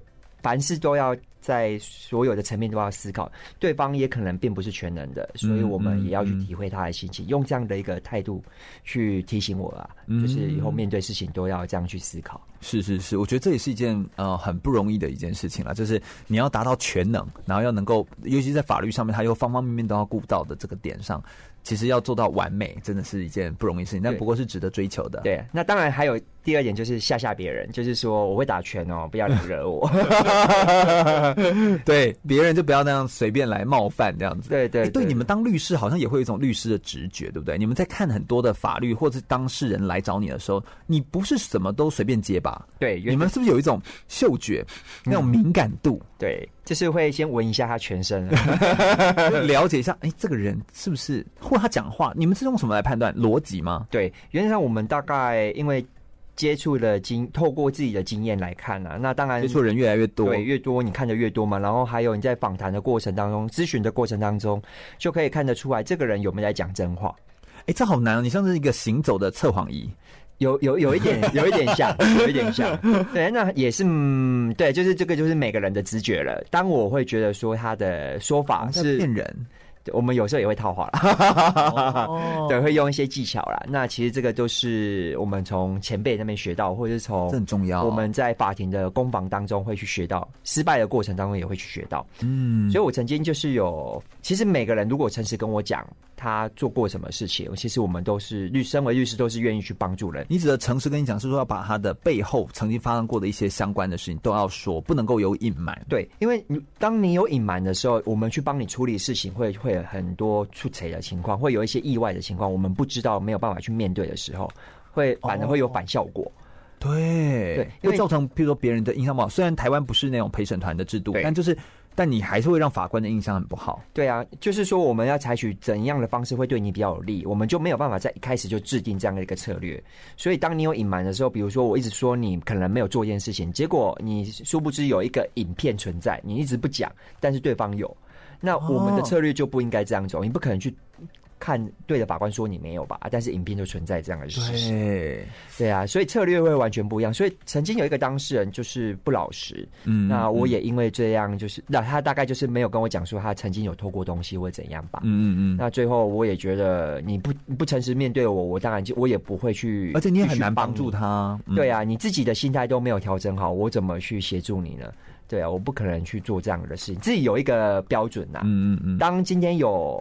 凡事都要在所有的层面都要思考，对方也可能并不是全能的，所以我们也要去体会他的心情，用这样的一个态度去提醒我啊，就是以后面对事情都要这样去思考。是是是，我觉得这也是一件呃很不容易的一件事情了，就是你要达到全能，然后要能够，尤其在法律上面，他又方方面面都要顾到的这个点上。其实要做到完美，真的是一件不容易的事情，但不过是值得追求的。对，那当然还有第二点，就是吓吓别人，就是说我会打拳哦，不要惹我。对，别人就不要那样随便来冒犯这样子。对对，对，欸，对，你们当律师好像也会有一种律师的直觉，对不对？你们在看很多的法律或者是当事人来找你的时候，你不是什么都随便接吧？对，你们是不是有一种嗅觉，那种敏感度？嗯、对。就是会先闻一下他全身，了解一下，哎、欸，这个人是不是？或他讲话，你们是用什么来判断？逻辑吗？对，原则上我们大概因为接触的经，透过自己的经验来看啊，那当然接触人越来越多，对，越多你看的越多嘛。然后还有你在访谈的过程当中，咨询的过程当中，就可以看得出来这个人有没有在讲真话。哎、欸，这好难哦，你像是一个行走的测谎仪。有有有一点，有一点像，有一点像。对，那也是，嗯，对，就是这个，就是每个人的直觉了。当我会觉得说他的说法是骗人，我们有时候也会套话啦，哦、对，会用一些技巧啦。那其实这个都是我们从前辈那边学到，或者是从很重要。我们在法庭的攻防当中会去学到，失败的过程当中也会去学到。嗯，所以我曾经就是有，其实每个人如果诚实跟我讲他做过什么事情，其实我们都是律，身为律师都是愿意去帮助人。你指的诚实跟你讲，是说要把他的背后曾经发生过的一些相关的事情都要说，不能够有隐瞒。对，因为你当你有隐瞒的时候，我们去帮你处理事情会会。很多出彩的情况，会有一些意外的情况，我们不知道，没有办法去面对的时候，会反而会有反效果。哦、对对，会造成譬如说别人的印象不好。虽然台湾不是那种陪审团的制度，但就是，但你还是会让法官的印象很不好。对啊，就是说我们要采取怎样的方式会对你比较有利，我们就没有办法在一开始就制定这样的一个策略。所以当你有隐瞒的时候，比如说我一直说你可能没有做一件事情，结果你殊不知有一个影片存在，你一直不讲，但是对方有。那我们的策略就不应该这样走，你不可能去看对着法官说你没有吧？但是影片就存在这样的事实。对，对啊，所以策略会完全不一样。所以曾经有一个当事人就是不老实，嗯，那我也因为这样，就是那他大概就是没有跟我讲说他曾经有偷过东西或怎样吧。嗯嗯嗯。那最后我也觉得你不不诚实面对我，我当然就我也不会去，而且你也很难帮助他。对啊，你自己的心态都没有调整好，我怎么去协助你呢？对啊，我不可能去做这样的事情，自己有一个标准呐。嗯嗯嗯。当今天有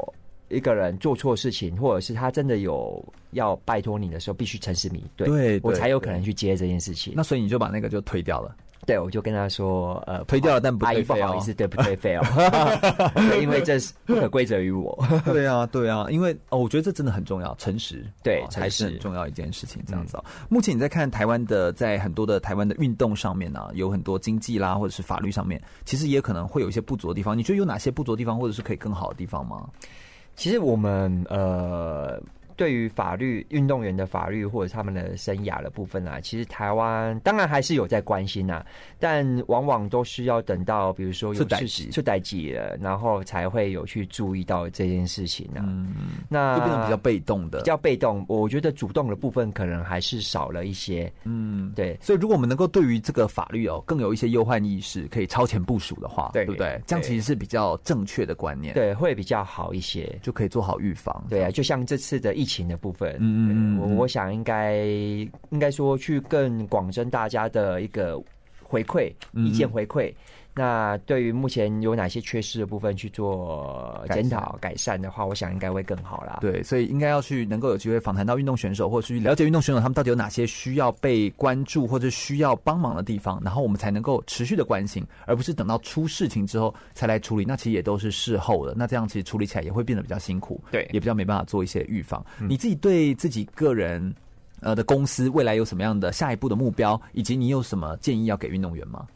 一个人做错事情，或者是他真的有要拜托你的时候，必须诚实面对，对，我才有可能去接这件事情。那所以你就把那个就推掉了。对，我就跟他说，呃，推掉了，但不对，不好意思，对不对？fail，因为这是不可归责于我。对啊，对啊，因为哦，我觉得这真的很重要，诚实对才是很重要一件事情。这样子，目前你在看台湾的，在很多的台湾的运动上面呢，有很多经济啦，或者是法律上面，其实也可能会有一些不足的地方。你觉得有哪些不足的地方，或者是可以更好的地方吗？其实我们呃。对于法律运动员的法律或者他们的生涯的部分啊，其实台湾当然还是有在关心呐、啊，但往往都是要等到比如说有事情出代志了，然后才会有去注意到这件事情呢、啊。嗯，那就变成比较被动的，比较被动。我觉得主动的部分可能还是少了一些。嗯，对。所以如果我们能够对于这个法律哦更有一些忧患意识，可以超前部署的话，对，对不对？这样其实是比较正确的观念，对，会比较好一些，就可以做好预防。对啊，就像这次的疫情的部分。嗯嗯，我我想应该应该说去更广征大家的一个回馈意见回馈。那对于目前有哪些缺失的部分去做检讨改善的话，我想应该会更好啦。对，所以应该要去能够有机会访谈到运动选手，或者去了解运动选手他们到底有哪些需要被关注或者需要帮忙的地方，然后我们才能够持续的关心，而不是等到出事情之后才来处理。那其实也都是事后的，那这样其实处理起来也会变得比较辛苦，对，也比较没办法做一些预防。嗯。你自己对自己个人呃的公司未来有什么样的下一步的目标，以及你有什么建议要给运动员吗？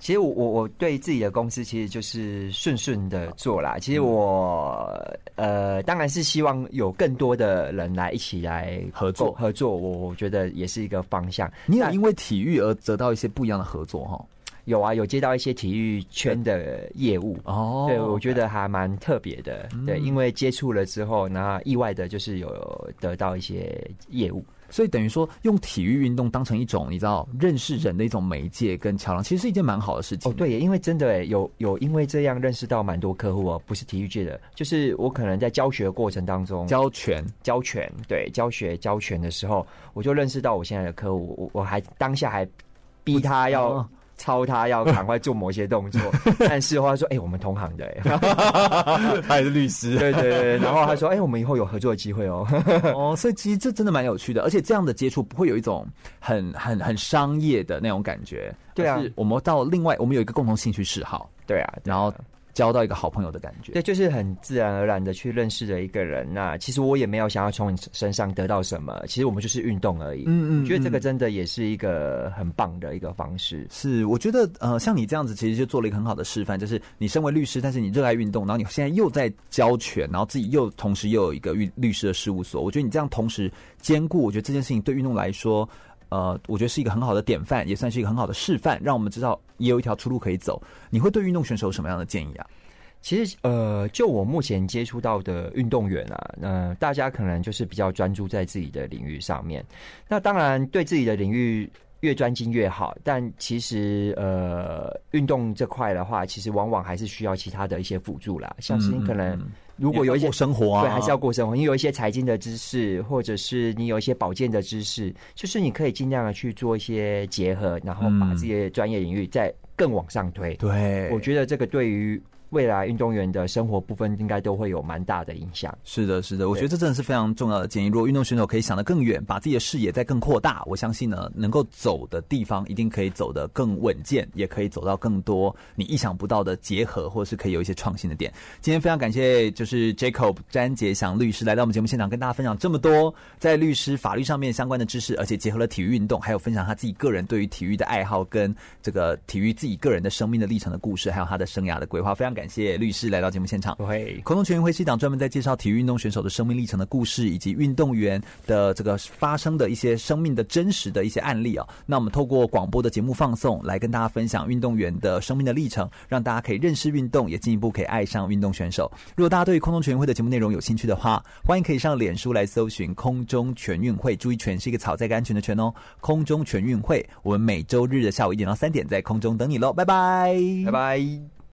其实我我我对自己的公司其实就是顺顺的做啦。其实我呃当然是希望有更多的人来一起来合作合作，我我觉得也是一个方向。你有因为体育而得到一些不一样的合作哈？有啊，有接到一些体育圈的业务哦，对，我觉得还蛮特别的。对，因为接触了之后，然后意外的就是有得到一些业务。所以等于说，用体育运动当成一种你知道认识人的一种媒介跟桥梁，其实是一件蛮好的事情。哦，对，因为真的有有因为这样认识到蛮多客户哦，不是体育界的，就是我可能在教学的过程当中教拳教拳，对，教学教拳的时候，我就认识到我现在的客户，我我还当下还逼他要。操他要赶快做某些动作，但是的话说，哎、欸，我们同行的、欸，他也是律师，对对对，然后他说，哎、欸，我们以后有合作的机会哦，哦，所以其实这真的蛮有趣的，而且这样的接触不会有一种很很很商业的那种感觉，对啊，是我们到另外，我们有一个共同兴趣嗜好，对啊，然后。交到一个好朋友的感觉，对，就是很自然而然的去认识了一个人。那其实我也没有想要从你身上得到什么，其实我们就是运动而已。嗯嗯，觉得这个真的也是一个很棒的一个方式。是，我觉得呃，像你这样子，其实就做了一个很好的示范，就是你身为律师，但是你热爱运动，然后你现在又在教拳，然后自己又同时又有一个律律师的事务所。我觉得你这样同时兼顾，我觉得这件事情对运动来说。呃，我觉得是一个很好的典范，也算是一个很好的示范，让我们知道也有一条出路可以走。你会对运动选手有什么样的建议啊？其实，呃，就我目前接触到的运动员啊，呃，大家可能就是比较专注在自己的领域上面。那当然，对自己的领域越专精越好。但其实，呃，运动这块的话，其实往往还是需要其他的一些辅助啦，像是你可能。如果有一些生活啊，对，还是要过生活。你有一些财经的知识，或者是你有一些保健的知识，就是你可以尽量的去做一些结合，然后把自己的专业领域再更往上推。对，我觉得这个对于。未来运动员的生活部分应该都会有蛮大的影响。是的，是的，我觉得这真的是非常重要的建议。如果运动选手可以想得更远，把自己的视野再更扩大，我相信呢，能够走的地方一定可以走得更稳健，也可以走到更多你意想不到的结合，或者是可以有一些创新的点。今天非常感谢，就是 Jacob 詹杰祥律师来到我们节目现场，跟大家分享这么多在律师法律上面相关的知识，而且结合了体育运动，还有分享他自己个人对于体育的爱好跟这个体育自己个人的生命的历程的故事，还有他的生涯的规划。非常感谢律师来。到节目现场，对，空中全运会是一档专门在介绍体育运动选手的生命历程的故事，以及运动员的这个发生的一些生命的真实的一些案例啊。那我们透过广播的节目放送，来跟大家分享运动员的生命的历程，让大家可以认识运动，也进一步可以爱上运动选手。如果大家对于空中全运会的节目内容有兴趣的话，欢迎可以上脸书来搜寻“空中全运会”，注意“全”是一个草在一个安全的“全”哦。空中全运会，我们每周日的下午一点到三点在空中等你喽，拜拜，拜拜。